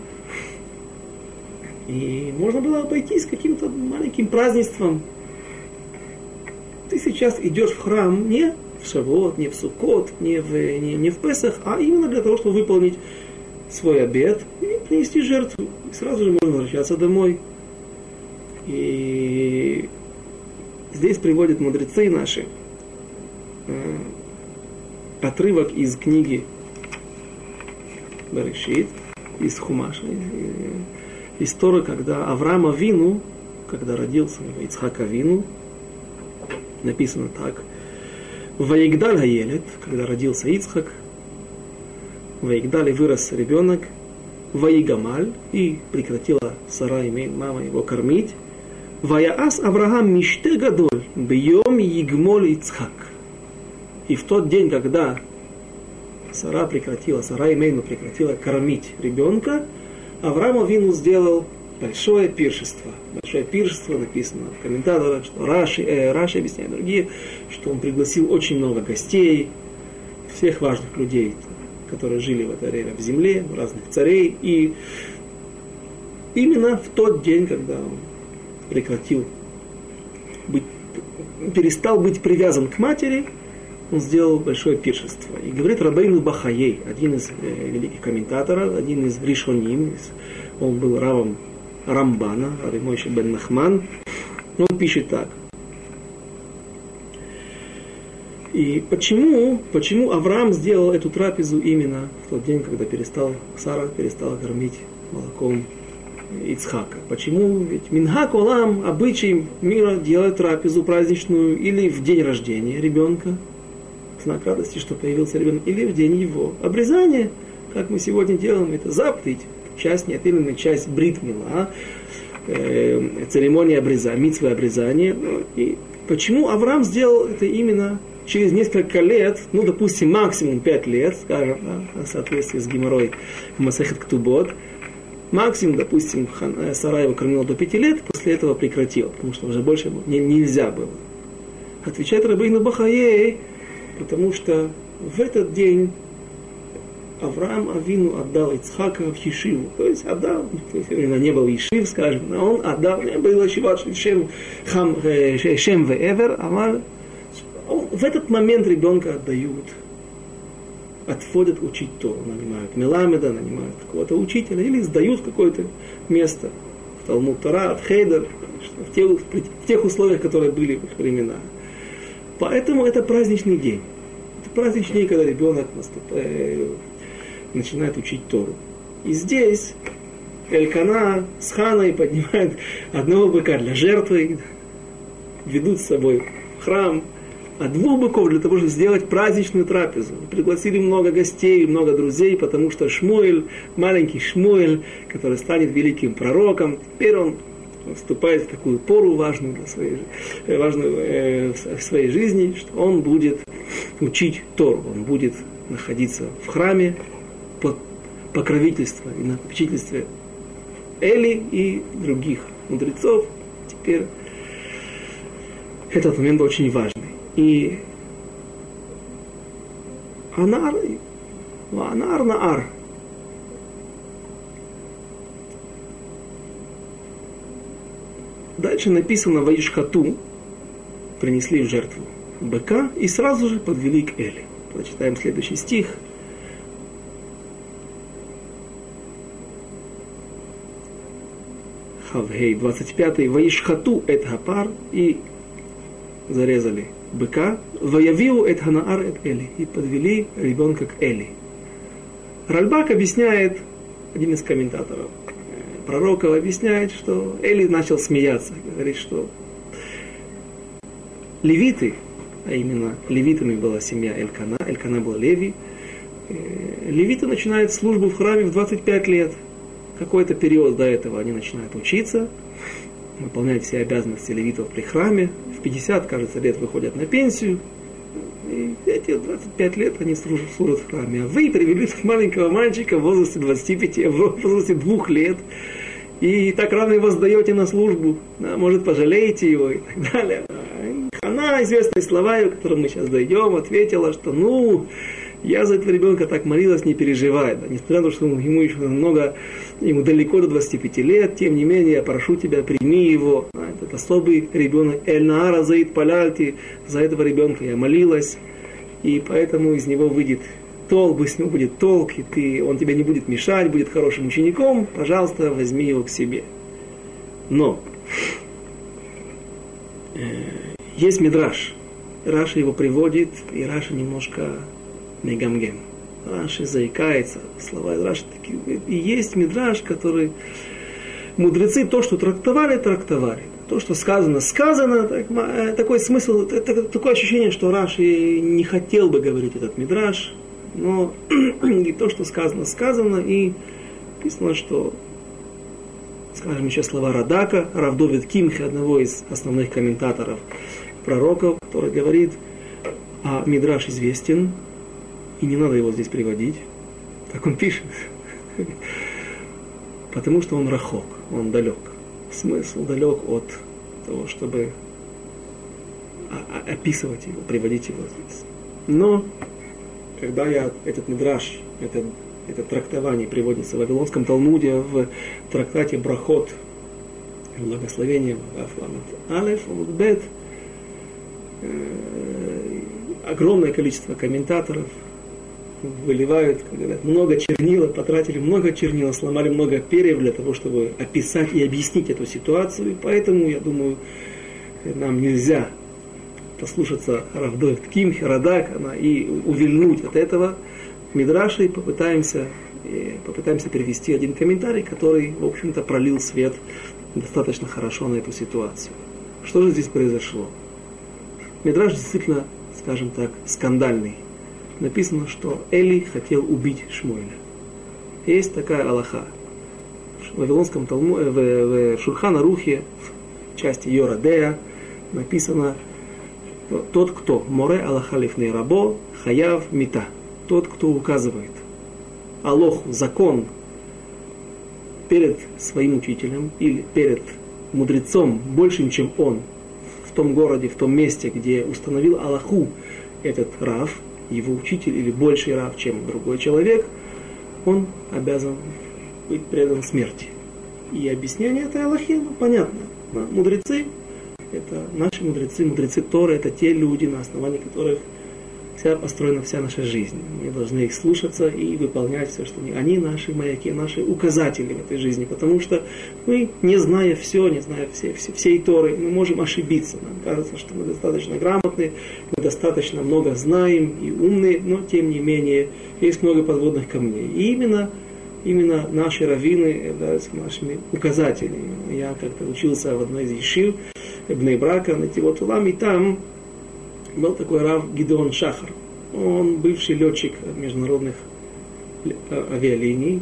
И можно было обойтись каким-то маленьким празднеством. Ты сейчас идешь в храм не в Шавот, не в Сукот, не в, не, не в Песах, а именно для того, чтобы выполнить свой обед и принести жертву. И сразу же можно возвращаться домой. И Здесь приводят мудрецы наши э, отрывок из книги Берешит, из Хумаша, из, из когда Авраама Вину, когда родился Ицхака Вину, написано так, Ваигдаль Хаелет, когда родился Ицхак, Ваигдаль вырос ребенок, Ваигамаль, и прекратила Сара, мама его кормить, Ваяас Авраам миште гадоль, бьем егмоль Ицхак. И в тот день, когда Сара прекратила, Сара Имейну прекратила кормить ребенка, Авраам Авину сделал большое пиршество. Большое пиршество написано в комментаторах, что Раши, э, Раши объясняет другие, что он пригласил очень много гостей, всех важных людей, которые жили в это время в земле, разных царей. И именно в тот день, когда он прекратил быть, перестал быть привязан к матери, он сделал большое пиршество. И говорит Рабейну Бахаей, один из э, великих комментаторов, один из Ришоним, он был равом Рамбана, Рамойши бен Нахман, он пишет так. И почему, почему Авраам сделал эту трапезу именно в тот день, когда перестал, Сара перестала кормить молоком Ицхака. Почему? Ведь Минхак Олам, обычай мира, делать трапезу праздничную или в день рождения ребенка, знак радости, что появился ребенок, или в день его обрезания, как мы сегодня делаем, это заповедь, часть, неотъемлемая часть бритмила, э, церемония обрезания, митвы обрезания. Ну, и почему Авраам сделал это именно через несколько лет, ну, допустим, максимум пять лет, скажем, да, в соответствии с геморрой Масахет Ктубот, Максимум, допустим, э, Сараева кормила до пяти лет, после этого прекратил, потому что уже больше не, нельзя было. Отвечает Рабейну Бахаей, потому что в этот день Авраам Авину отдал Ицхака в Ешиву. То есть отдал, то есть не был Ешив, скажем, но он отдал, не был Ешиват Шем, хам, э, шем Веевер, а в этот момент ребенка отдают отводят учить Тору, нанимают Меламеда, нанимают какого-то учителя или сдают какое-то место в Талмуд Тора, от Хейдер, в тех, в тех условиях, которые были в их времена. Поэтому это праздничный день. Это праздничный день, когда ребенок наступает, э, начинает учить Тору. И здесь Элькана с Ханой поднимают одного быка для жертвы, ведут с собой храм, а двух быков для того, чтобы сделать праздничную трапезу. Пригласили много гостей, много друзей, потому что Шмуэль, маленький Шмуэль, который станет великим пророком, теперь он вступает в такую пору важную, для своей, э, важную э, в своей жизни, что он будет учить Тору, он будет находиться в храме под покровительство и на попечительстве Эли и других мудрецов. Теперь этот момент очень важный. И Анар, Анар Наар. Дальше написано Ваишхату, принесли в жертву быка и сразу же подвели к Эли. Прочитаем следующий стих. Хавгей, 25. Ваишхату эт гапар и зарезали быка, воявил эт ханаар эт Эли, и подвели ребенка к Эли. Ральбак объясняет, один из комментаторов, пророков объясняет, что Эли начал смеяться, говорит, что левиты, а именно левитами была семья Элькана, Элькана был Леви, левиты начинают службу в храме в 25 лет. Какой-то период до этого они начинают учиться, выполнять все обязанности левитов при храме, в 50, кажется, лет выходят на пенсию, и эти 25 лет они служат, служат в храме. А вы привели маленького мальчика в возрасте 25, в возрасте двух лет, и так рано его сдаете на службу, да, может, пожалеете его и так далее. Она, известные слова, к которым мы сейчас дойдем, ответила, что ну, я за этого ребенка так молилась, не переживай. Да, несмотря на то, что ему еще много, ему далеко до 25 лет, тем не менее, я прошу тебя, прими его. Да, этот особый ребенок, Эльнаара Заид Паляльти, за этого ребенка я молилась, и поэтому из него выйдет толк, с него будет толк, и ты, он тебе не будет мешать, будет хорошим учеником, пожалуйста, возьми его к себе. Но э, есть мидраш. Раши его приводит, и Раши немножко מגמגם. Раши заикается, слова из Раши такие. И есть мидраш, который мудрецы то, что трактовали, трактовали. То, что сказано, сказано. Так, э, такой смысл, это, такое ощущение, что Раши не хотел бы говорить этот мидраш, но и то, что сказано, сказано, и написано, что, скажем, еще слова Радака, Равдовид Кимхи, одного из основных комментаторов пророков, который говорит, а Мидраш известен, и не надо его здесь приводить. Так он пишет. Потому что он рахок, он далек. Смысл далек от того, чтобы описывать его, приводить его здесь. Но, когда я этот мидраж, это, это трактование приводится в Вавилонском Талмуде, в трактате Брахот, благословение Алеф, Бет, э, огромное количество комментаторов выливают, как говорят, много чернила, потратили много чернила, сломали много перьев для того, чтобы описать и объяснить эту ситуацию. И поэтому, я думаю, нам нельзя послушаться Равдоев Тким, Радак, и увильнуть от этого Мидраши, попытаемся, и попытаемся перевести один комментарий, который, в общем-то, пролил свет достаточно хорошо на эту ситуацию. Что же здесь произошло? Мидраш действительно, скажем так, скандальный написано, что Эли хотел убить Шмуэля. Есть такая Аллаха. В Вавилонском Талму, э, в, в Шурхана Рухе, в части Йорадея, написано тот, кто море Аллаха лифней рабо, хаяв мита. Тот, кто указывает Аллах, закон перед своим учителем или перед мудрецом большим, чем он, в том городе, в том месте, где установил Аллаху этот Рав, его учитель или больший рав, чем другой человек, он обязан быть предан смерти. И объяснение этой Аллахи, ну, понятно. Мудрецы, это наши мудрецы, мудрецы Торы, это те люди, на основании которых вся построена вся наша жизнь. Мы должны их слушаться и выполнять все, что они. Они наши маяки, наши указатели в этой жизни, потому что мы, не зная все, не зная все, все, всей Торы, мы можем ошибиться. Нам кажется, что мы достаточно грамотны, мы достаточно много знаем и умны, но тем не менее есть много подводных камней. И именно именно наши раввины являются нашими указателями. Я как-то учился в одной из ешив, Бнейбрака, на Тивот Улам, и там был такой Рав Гидеон Шахар. Он бывший летчик международных авиалиний.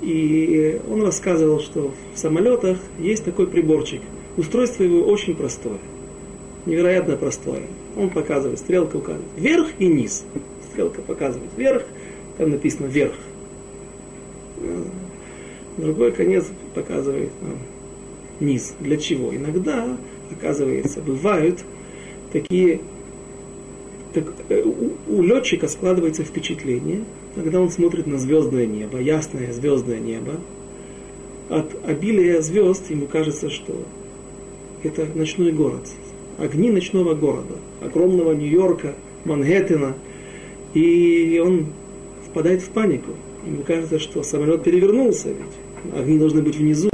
И он рассказывал, что в самолетах есть такой приборчик. Устройство его очень простое. Невероятно простое. Он показывает, стрелка указывает вверх и низ. Стрелка показывает вверх, там написано вверх. Другой конец показывает нам низ. Для чего? Иногда, оказывается, бывают такие так, э, у, у летчика складывается впечатление, когда он смотрит на звездное небо, ясное звездное небо, от обилия звезд ему кажется, что это ночной город, огни ночного города, огромного Нью-Йорка, Манхэттена, и он впадает в панику. Ему кажется, что самолет перевернулся, ведь огни должны быть внизу.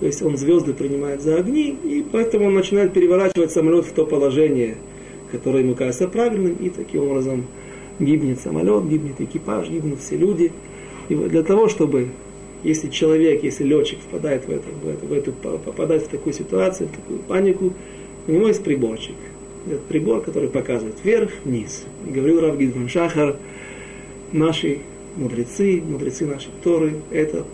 То есть он звезды принимает за огни, и поэтому он начинает переворачивать самолет в то положение, которое ему кажется правильным, и таким образом гибнет самолет, гибнет экипаж, гибнут все люди. И для того, чтобы, если человек, если летчик впадает в, это, в, это, в эту, попадает в такую ситуацию, в такую панику, у него есть приборчик. Этот прибор, который показывает вверх, вниз. И говорил Рав Гидман Шахар, наши мудрецы, мудрецы нашей Торы, это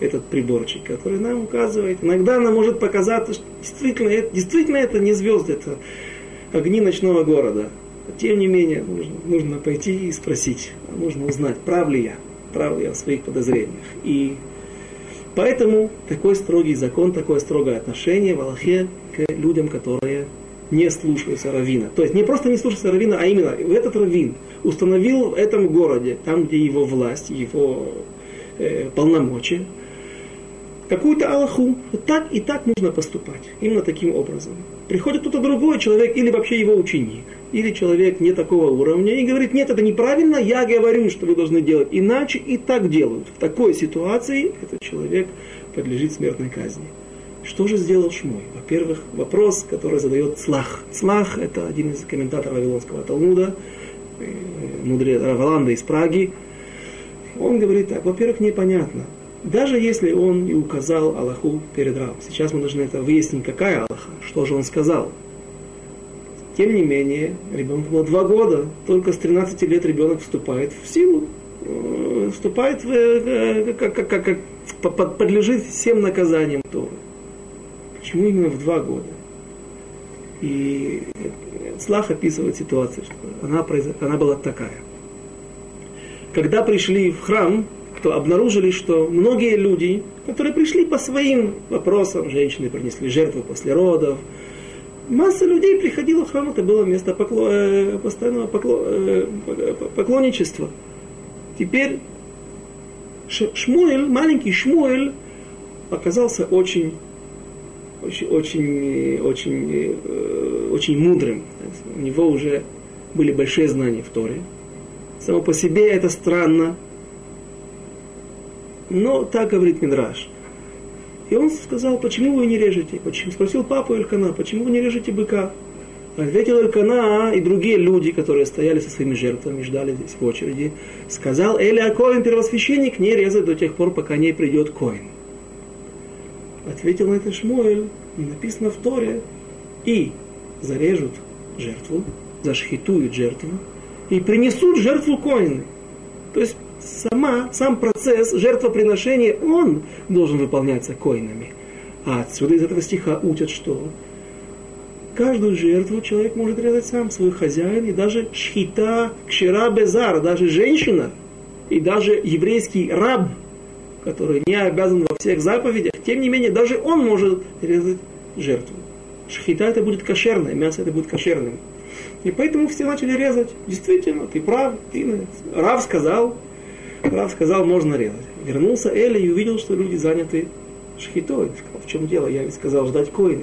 этот приборчик, который нам указывает. Иногда нам может показаться, что действительно, это, действительно это не звезды, это огни ночного города. Тем не менее, нужно, нужно пойти и спросить, нужно узнать, прав ли я, прав ли я в своих подозрениях. И поэтому такой строгий закон, такое строгое отношение в Аллахе к людям, которые не слушаются равина. То есть не просто не слушаются равина, а именно этот равин установил в этом городе, там, где его власть, его э, полномочия, какую-то Аллаху. Так и так нужно поступать. Именно таким образом. Приходит кто-то другой человек, или вообще его ученик, или человек не такого уровня, и говорит, нет, это неправильно, я говорю, что вы должны делать иначе, и так делают. В такой ситуации этот человек подлежит смертной казни. Что же сделал Шмой? Во-первых, вопрос, который задает Цлах. Цлах – это один из комментаторов Вавилонского Талмуда, э, мудрец Раваланда из Праги. Он говорит так, во-первых, непонятно, даже если он и указал Аллаху перед Равом. Сейчас мы должны это выяснить, какая Аллаха, что же он сказал. Тем не менее, ребенку было два года, только с 13 лет ребенок вступает в силу, э, вступает в, э, как, как, как, как, подлежит всем наказаниям Торы. Почему именно в два года? И Слах описывает ситуацию, что она, она была такая. Когда пришли в храм, то обнаружили, что многие люди, которые пришли по своим вопросам, женщины принесли жертву после родов, масса людей приходила в храм, это было место покло, э, постоянного покло, э, поклонничества. Теперь Шмуэль, маленький Шмуэль, оказался очень, очень, очень, очень, э, очень мудрым. У него уже были большие знания в Торе. Само по себе это странно, но так говорит Мидраш. И он сказал, почему вы не режете? Почему? Спросил папу Элькана, почему вы не режете быка? Ответил Элькана и другие люди, которые стояли со своими жертвами, ждали здесь в очереди, сказал, Эли Акоин, первосвященник, не резать до тех пор, пока не придет Коин. Ответил на это Шмуэль, написано в Торе, и зарежут жертву, зашхитуют жертву, и принесут жертву Коины. То есть сама, сам процесс жертвоприношения, он должен выполняться коинами. А отсюда из этого стиха учат, что каждую жертву человек может резать сам, свой хозяин, и даже шхита, кшира безар, даже женщина, и даже еврейский раб, который не обязан во всех заповедях, тем не менее, даже он может резать жертву. Шхита это будет кошерное, мясо это будет кошерным. И поэтому все начали резать. Действительно, ты прав, ты, Рав сказал, Рав сказал, можно резать. Вернулся Эли и увидел, что люди заняты шхитой. Сказал, в чем дело? Я ведь сказал ждать коина.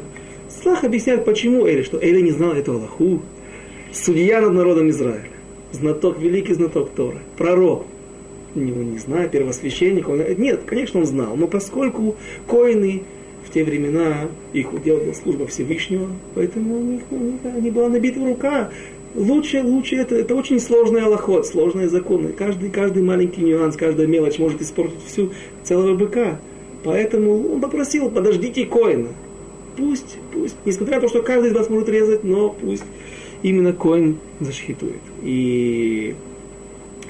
Слах объясняет, почему Эли, что Эли не знал этого Аллаху. Судья над народом Израиля. Знаток, великий знаток Торы. Пророк. Не, не знаю, первосвященник. Он, нет, конечно, он знал. Но поскольку коины в те времена их уделала служба Всевышнего, поэтому у них, у них не была набита рука лучше, лучше это, это очень сложный аллоход, сложные законы. Каждый, каждый маленький нюанс, каждая мелочь может испортить всю целого быка. Поэтому он попросил, подождите коина. Пусть, пусть, несмотря на то, что каждый из вас может резать, но пусть. именно Коин зашхитует. И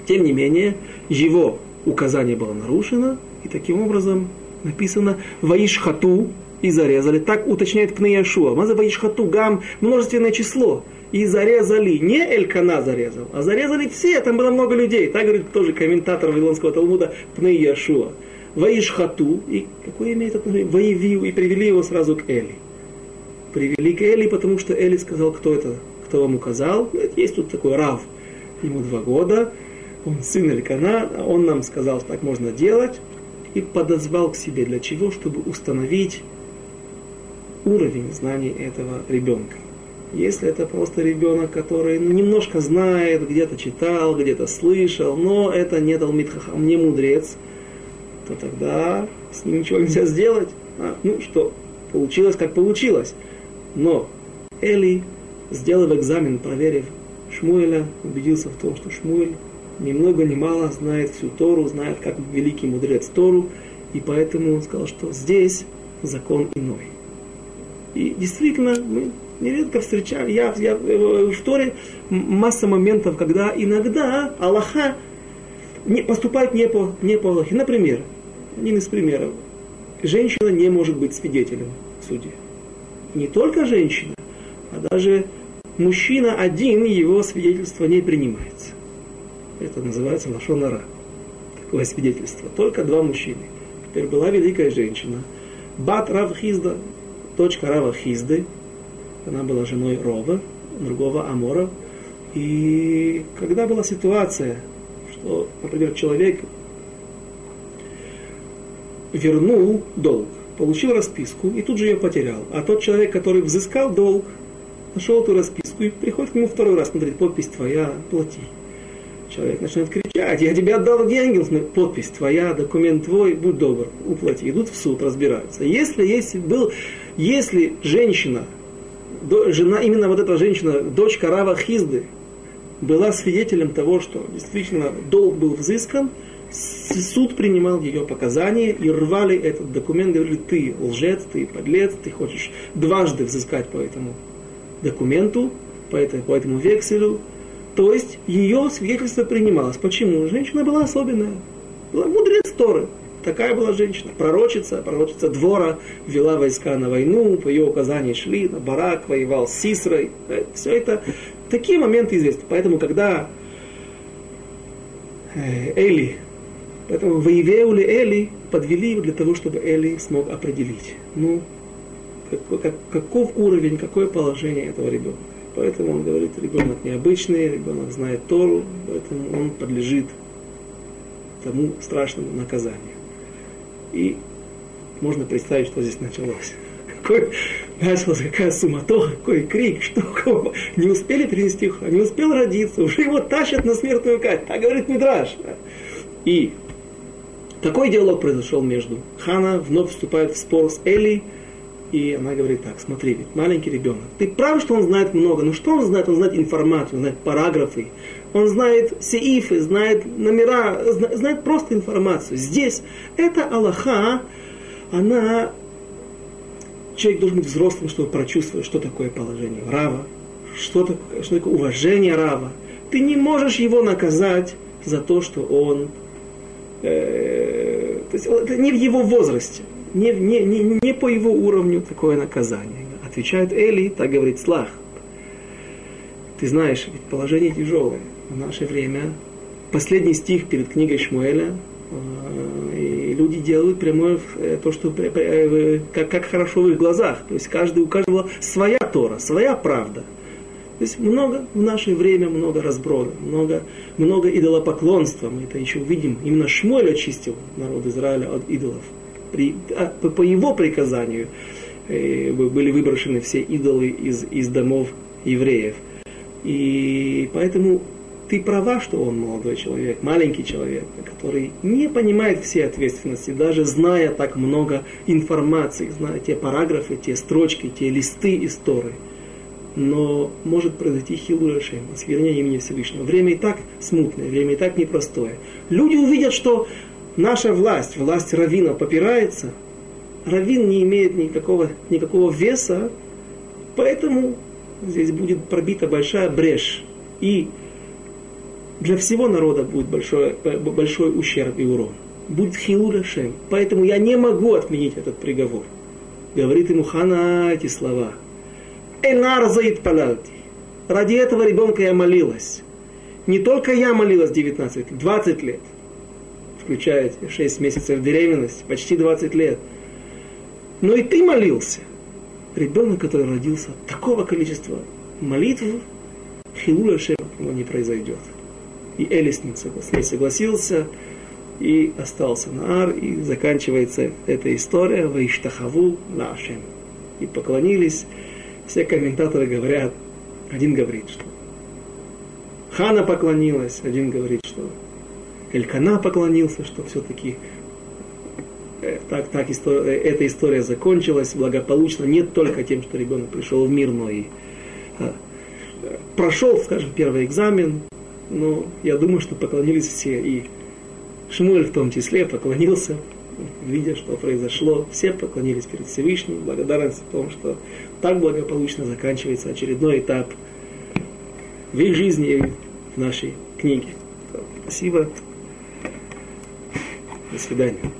тем не менее, его указание было нарушено, и таким образом написано «Ваишхату» и зарезали. Так уточняет Пнеяшуа. Маза Ваишхату гам множественное число. И зарезали. Не Элькана зарезал, а зарезали все. Там было много людей. Так говорит тоже комментатор Вавилонского Талмуда Пнеяшуа. Ваишхату. И какое имеет отношение? Воевил. И привели его сразу к Эли. Привели к Эли, потому что Эли сказал, кто это, кто вам указал. Есть тут такой Рав. Ему два года. Он сын Элькана. Он нам сказал, что так можно делать и подозвал к себе. Для чего? Чтобы установить уровень знаний этого ребенка. Если это просто ребенок, который немножко знает, где-то читал, где-то слышал, но это не Талмит Хахам, не мудрец, то тогда с ним ничего нельзя сделать. А, ну что, получилось как получилось. Но Эли, сделав экзамен, проверив Шмуэля, убедился в том, что Шмуэль ни много ни мало знает всю Тору, знает как великий мудрец Тору, и поэтому он сказал, что здесь закон иной. И действительно, мы нередко встречаем, я, я в Торе масса моментов, когда иногда Аллаха не, поступает не по, не по Аллахе. Например, один из примеров. Женщина не может быть свидетелем в суде. Не только женщина, а даже мужчина один, его свидетельство не принимается. Это называется лошонара. Такое свидетельство. Только два мужчины. Теперь была великая женщина. Бат Рав Хизда, дочка Рава Хизды. Она была женой Рова, другого Амора. И когда была ситуация, что, например, человек вернул долг, получил расписку и тут же ее потерял. А тот человек, который взыскал долг, нашел эту расписку и приходит к нему второй раз, смотрит, подпись твоя, плати. Человек начинает кричать, я тебе отдал деньги, подпись твоя, документ твой, будь добр, уплати. Идут в суд, разбираются. Если, если, был, если женщина, жена, именно вот эта женщина, дочка Рава Хизды, была свидетелем того, что действительно долг был взыскан, суд принимал ее показания и рвали этот документ, говорили, ты лжец, ты подлец, ты хочешь дважды взыскать по этому документу, по, этой, по этому векселю, то есть ее свидетельство принималось. Почему? Женщина была особенная. Была мудрец Торы. Такая была женщина. Пророчица, пророчица двора, вела войска на войну, по ее указанию шли, на барак воевал с Сисрой. Э, Все это такие моменты известны. Поэтому, когда э, Эли, поэтому воевеули Эли подвели его для того, чтобы Эли смог определить, ну, какой, каков уровень, какое положение этого ребенка. Поэтому он говорит, ребенок необычный, ребенок знает Тору, поэтому он подлежит тому страшному наказанию. И можно представить, что здесь началось. Какой, началась какая суматоха, какой крик, что не успели перенести, не успел родиться, уже его тащат на смертную казнь. Так говорит Мидраш. И такой диалог произошел между Хана, вновь вступает в спор с Эли, и она говорит так, смотри, ведь маленький ребенок. Ты прав, что он знает много, но что он знает? Он знает информацию, он знает параграфы, он знает сеифы, знает номера, знает просто информацию. Здесь это Аллаха, она... Человек должен быть взрослым, чтобы прочувствовать, что такое положение Рава, что такое, что такое уважение Рава. Ты не можешь его наказать за то, что он... Э, то есть это не в его возрасте не, не, не, не по его уровню такое наказание. Отвечает Эли, так говорит Слах. Ты знаешь, ведь положение тяжелое. В наше время последний стих перед книгой Шмуэля, э, и люди делают прямое э, то, что э, как, как хорошо в их глазах. То есть каждый, у каждого своя Тора, своя правда. То есть много в наше время, много разброда, много, много идолопоклонства. Мы это еще увидим. Именно Шмуэль очистил народ Израиля от идолов при, а, по, его приказанию э, были выброшены все идолы из, из домов евреев. И поэтому ты права, что он молодой человек, маленький человек, который не понимает все ответственности, даже зная так много информации, зная те параграфы, те строчки, те листы истории. Но может произойти хилуэшем, осквернение имени Всевышнего. Время и так смутное, время и так непростое. Люди увидят, что наша власть, власть равина попирается, равин не имеет никакого, никакого веса, поэтому здесь будет пробита большая брешь. И для всего народа будет большой, большой ущерб и урон. Будет хилуля шем. Поэтому я не могу отменить этот приговор. Говорит ему Хана эти слова. Элар заид палалти. Ради этого ребенка я молилась. Не только я молилась 19 лет, 20 лет. Включая 6 месяцев беременности, почти 20 лет. Но и ты молился. Ребенок, который родился, такого количества молитв, хилуля шем не произойдет. И Эли с ним согласился и остался на Ар, и заканчивается эта история в Иштахаву Лашем. И поклонились. Все комментаторы говорят, один говорит, что Хана поклонилась, один говорит, что Элькана поклонился, что все-таки э, так, так история, э, эта история закончилась благополучно не только тем, что ребенок пришел в мир, но и а, прошел, скажем, первый экзамен, но я думаю, что поклонились все. И Шмуэль в том числе поклонился, видя, что произошло. Все поклонились перед Всевышним, благодарность о том, что так благополучно заканчивается очередной этап в их жизни и в нашей книге. Спасибо. До свидания.